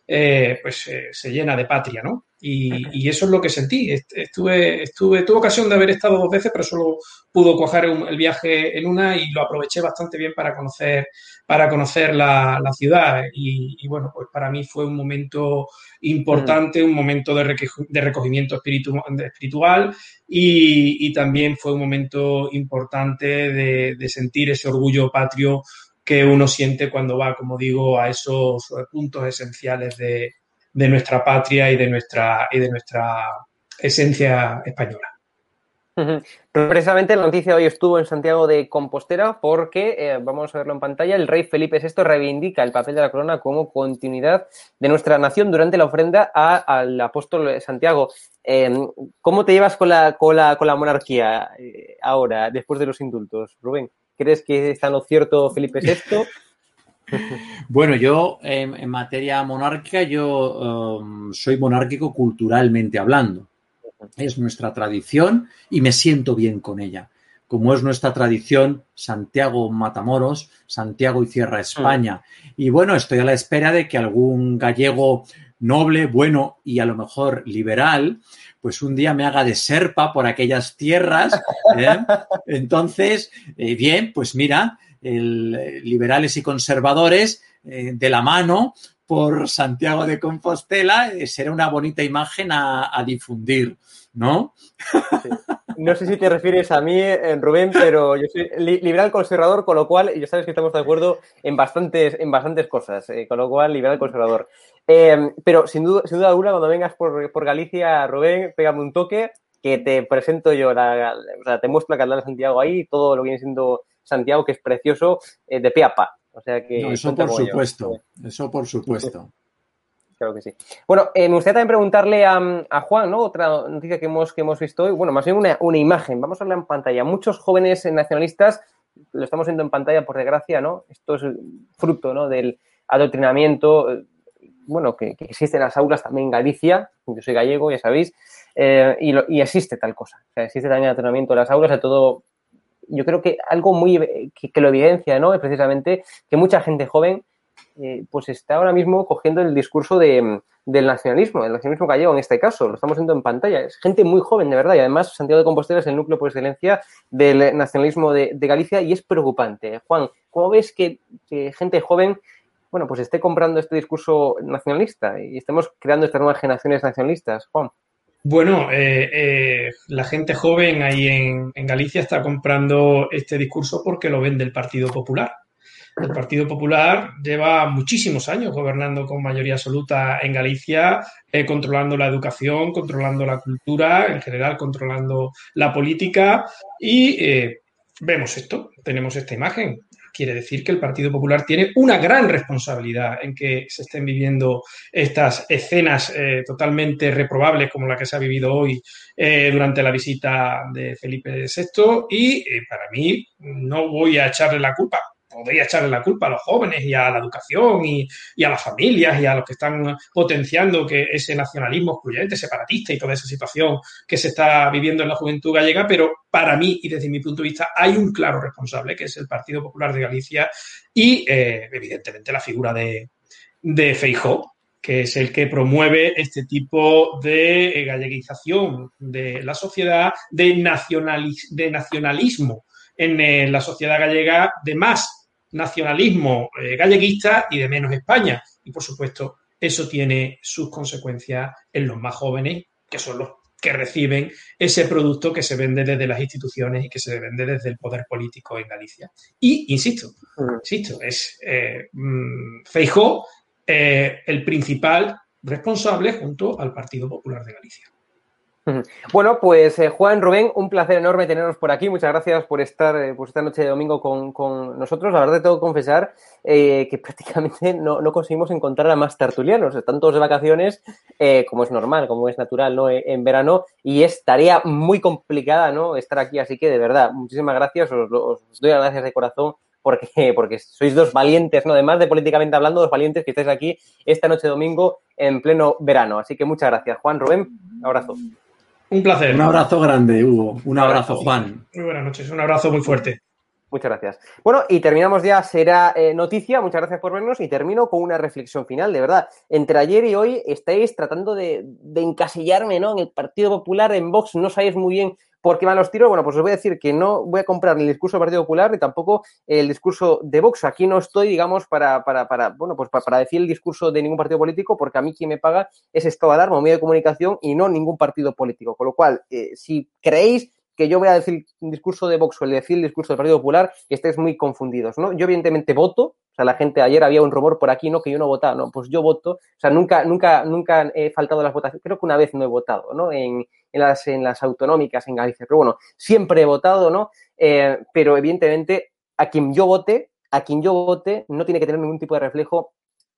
eh, pues eh, se llena de patria, ¿no? Y, eso es lo que sentí. Estuve, estuve, tuve ocasión de haber estado dos veces, pero solo pudo coger el viaje en una y lo aproveché bastante bien para conocer, para conocer la, ciudad. Y, bueno, pues para mí fue un momento importante, un momento de, de recogimiento espiritual y, también fue un momento importante de, sentir ese orgullo patrio que uno siente cuando va, como digo, a esos puntos esenciales de, nuestra patria y de nuestra, y de nuestra esencia española. Precisamente la noticia hoy estuvo en Santiago de Compostela porque, eh, vamos a verlo en pantalla, el rey Felipe VI reivindica el papel de la corona como continuidad de nuestra nación durante la ofrenda al apóstol Santiago. Em, ¿Cómo te llevas con la, con la, con la monarquía eh, ahora, después de los indultos, Rubén? ¿Crees que está en lo cierto Felipe VI? Bueno, yo en, materia monárquica, yo um, soy monárquico culturalmente hablando. Es nuestra tradición y me siento bien con ella. Como es nuestra tradición, Santiago Matamoros, Santiago y Cierra España. Mm. Y bueno, estoy a la espera de que algún gallego noble, bueno y a lo mejor liberal, pues un día me haga de serpa por aquellas tierras. ¿eh? Entonces, eh, bien, pues mira, liberales y conservadores de la mano por Santiago de Compostela será una bonita imagen a difundir. ¿no? No sé si te refieres a mí, eh, Rubén, pero yo soy liberal conservador, con lo cual, y ya sabes que estamos de acuerdo en bastantes, en bastantes cosas, eh, con lo cual, liberal conservador. Em, pero sin duda, alguna, cuando vengas por, Galicia, Rubén, pégame un toque, que te presento yo, o sea, te muestro la Catedral de Santiago ahí, todo lo que viene siendo Santiago, que es precioso, eh, de pie a pa. O sea que. eso por supuesto, eso por supuesto. Claro que sí. Bueno, eh, me gustaría también preguntarle a, Juan, ¿no? Otra noticia que hemos, que hemos visto hoy, bueno, más bien una, imagen, vamos a verla en pantalla. Muchos jóvenes nacionalistas, lo estamos viendo en pantalla por desgracia, ¿no? Esto es fruto, ¿no? Del adoctrinamiento, eh, bueno, que, existe en las aulas también en Galicia, yo soy gallego, ya sabéis, eh, y, existe tal cosa. O sea, existe también adoctrinamiento en las aulas, de todo, yo creo que algo muy, que, lo evidencia, ¿no? Es precisamente que mucha gente joven eh, pues está ahora mismo cogiendo el discurso del nacionalismo, el nacionalismo gallego en este caso, lo estamos viendo en pantalla. Es gente muy joven, de verdad, y además Santiago de Compostela es el núcleo por excelencia del nacionalismo de, Galicia y es preocupante. Juan, ¿cómo ves que, gente joven, bueno, pues esté comprando este discurso nacionalista y estemos creando estas nuevas generaciones nacionalistas, Juan? Bueno, eh, eh, la gente joven ahí en, Galicia está comprando este discurso porque lo vende el Partido Popular. El Partido Popular lleva muchísimos años gobernando con mayoría absoluta en Galicia, eh, controlando la educación, controlando la cultura, en general controlando la política. Y vemos esto, tenemos esta imagen quiere decir que el Partido Popular tiene una gran responsabilidad en que se estén viviendo estas escenas eh, totalmente reprobables como la que se ha vivido hoy eh, durante la visita de Felipe VI y eh, para mí no voy a echarle la culpa podría echarle la culpa a los jóvenes y a la educación y, a las familias y a los que están potenciando que ese nacionalismo excluyente, separatista y toda esa situación que se está viviendo en la juventud gallega, pero para mí y desde mi punto de vista hay un claro responsable, que es el Partido Popular de Galicia y eh, evidentemente la figura de, de Feijó, que es el que promueve este tipo de galleguización de la sociedad, de, de nacionalismo en eh, la sociedad gallega, de más nacionalismo eh, galleguista y de menos España. Y por supuesto, eso tiene sus consecuencias en los más jóvenes, que son los que reciben ese producto que se vende desde las instituciones y que se vende desde el poder político en Galicia. Y, insisto, mm. insisto, es eh, mm, Feijó eh, el principal responsable junto al Partido Popular de Galicia. Bueno, pues eh, Juan, Rubén, un placer enorme tenernos por aquí. Muchas gracias por estar eh, esta noche de domingo con, nosotros. La verdad, tengo que confesar eh, que prácticamente no, conseguimos encontrar a más tertulianos. Están todos de vacaciones, como es normal, como es natural, ¿no? En verano, y es tarea muy complicada, ¿no? Estar aquí. Así que, de verdad, muchísimas gracias. Os, doy las gracias de corazón porque, porque sois dos valientes, ¿no? Además de políticamente hablando, dos valientes que estáis aquí esta noche de domingo en pleno verano. Así que muchas gracias, Juan, Rubén. Abrazo. Un placer. Un abrazo grande, Hugo. Un abrazo, Juan. Muy buenas noches. Un abrazo muy fuerte. Muchas gracias. Bueno, y terminamos ya, será eh, noticia. Muchas gracias por vernos y termino con una reflexión final, de verdad. Entre ayer y hoy estáis tratando de, de encasillarme ¿no? en el Partido Popular, en Vox, no sabéis muy bien ¿Por qué van los tiros? Bueno, pues os voy a decir que no voy a comprar ni el discurso del Partido Popular ni tampoco el discurso de Vox. Aquí no estoy, digamos, para, para, para bueno, pues para, decir el discurso de ningún partido político, porque a mí quien me paga es Estado Alarma, medio de comunicación y no ningún partido político. Con lo cual, eh, si creéis que yo voy a decir un discurso de Vox o el decir el discurso del Partido Popular, estáis muy confundidos, ¿no? Yo evidentemente voto, o sea, la gente, ayer había un rumor por aquí, ¿no? Que yo no votaba, no, pues yo voto, o sea, nunca, nunca, nunca he faltado las votaciones, creo que una vez no he votado, ¿no? En, en las autonómicas en Galicia, pero bueno, siempre he votado, ¿no? Eh, pero evidentemente, a quien yo vote, a quien yo vote, no tiene que tener ningún tipo de reflejo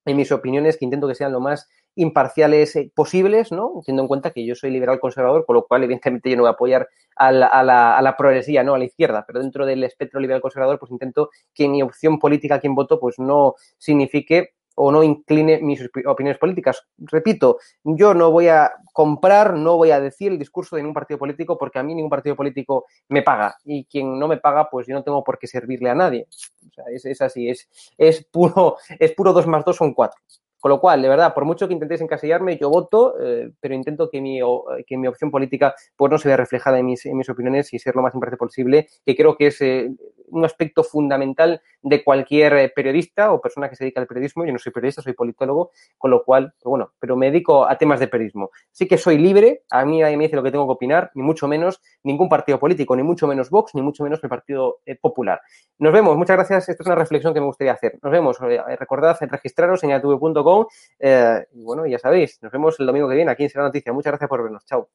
en mis opiniones, que intento que sean lo más imparciales eh, posibles, ¿no? Teniendo en cuenta que yo soy liberal conservador, con lo cual, evidentemente, yo no voy a apoyar a la, a la, a la progresía, ¿no? A la izquierda, pero dentro del espectro liberal conservador, pues intento que mi opción política, quien voto, pues no signifique o no incline mis opiniones políticas. Repito, yo no voy a comprar, no voy a decir el discurso de ningún partido político porque a mí ningún partido político me paga y quien no me paga, pues yo no tengo por qué servirle a nadie. O sea, es, así, es, es puro, es puro dos más dos son cuatro. Con lo cual, de verdad, por mucho que intentéis encasillarme, yo voto, eh, pero intento que mi, que mi opción política pues, no se vea reflejada en mis, en mis opiniones y ser lo más imparcial posible, que creo que es eh, un aspecto fundamental de cualquier eh, periodista o persona que se dedica al periodismo. Yo no soy periodista, soy politólogo, con lo cual, bueno, pero me dedico a temas de periodismo. Sí que soy libre, a mí nadie me dice lo que tengo que opinar, ni mucho menos ningún partido político, ni mucho menos Vox, ni mucho menos el Partido Popular. Nos vemos, muchas gracias. Esta es una reflexión que me gustaría hacer. Nos vemos. recordad registraros en yatube.com eh, y bueno, ya sabéis, nos vemos el domingo que viene aquí en Será Noticia. Muchas gracias por vernos. Chao.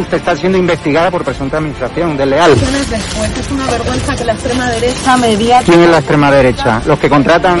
Usted está siendo investigada por presunta administración desleal. Es una vergüenza que la extrema derecha media... ¿Quién es la extrema derecha? Los que contratan...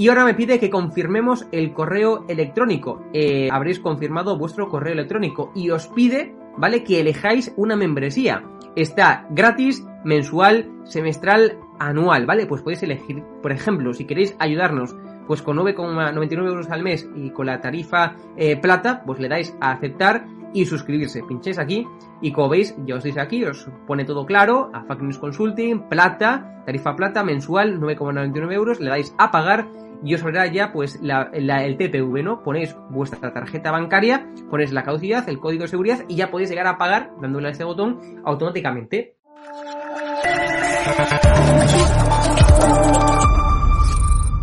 Y ahora me pide que confirmemos el correo electrónico. Eh, habréis confirmado vuestro correo electrónico y os pide, ¿vale? Que elijáis una membresía. Está gratis, mensual, semestral, anual, ¿vale? Pues podéis elegir, por ejemplo, si queréis ayudarnos pues con 9,99 euros al mes y con la tarifa eh, plata, pues le dais a aceptar y suscribirse. Pinchéis aquí y como veis, ya os dice aquí, os pone todo claro, a Fact News Consulting, plata, tarifa plata mensual, 9,99 euros, le dais a pagar y os verá ya pues el TPV, ¿no? Ponéis vuestra tarjeta bancaria, ponéis la caducidad, el código de seguridad y ya podéis llegar a pagar dándole a este botón automáticamente.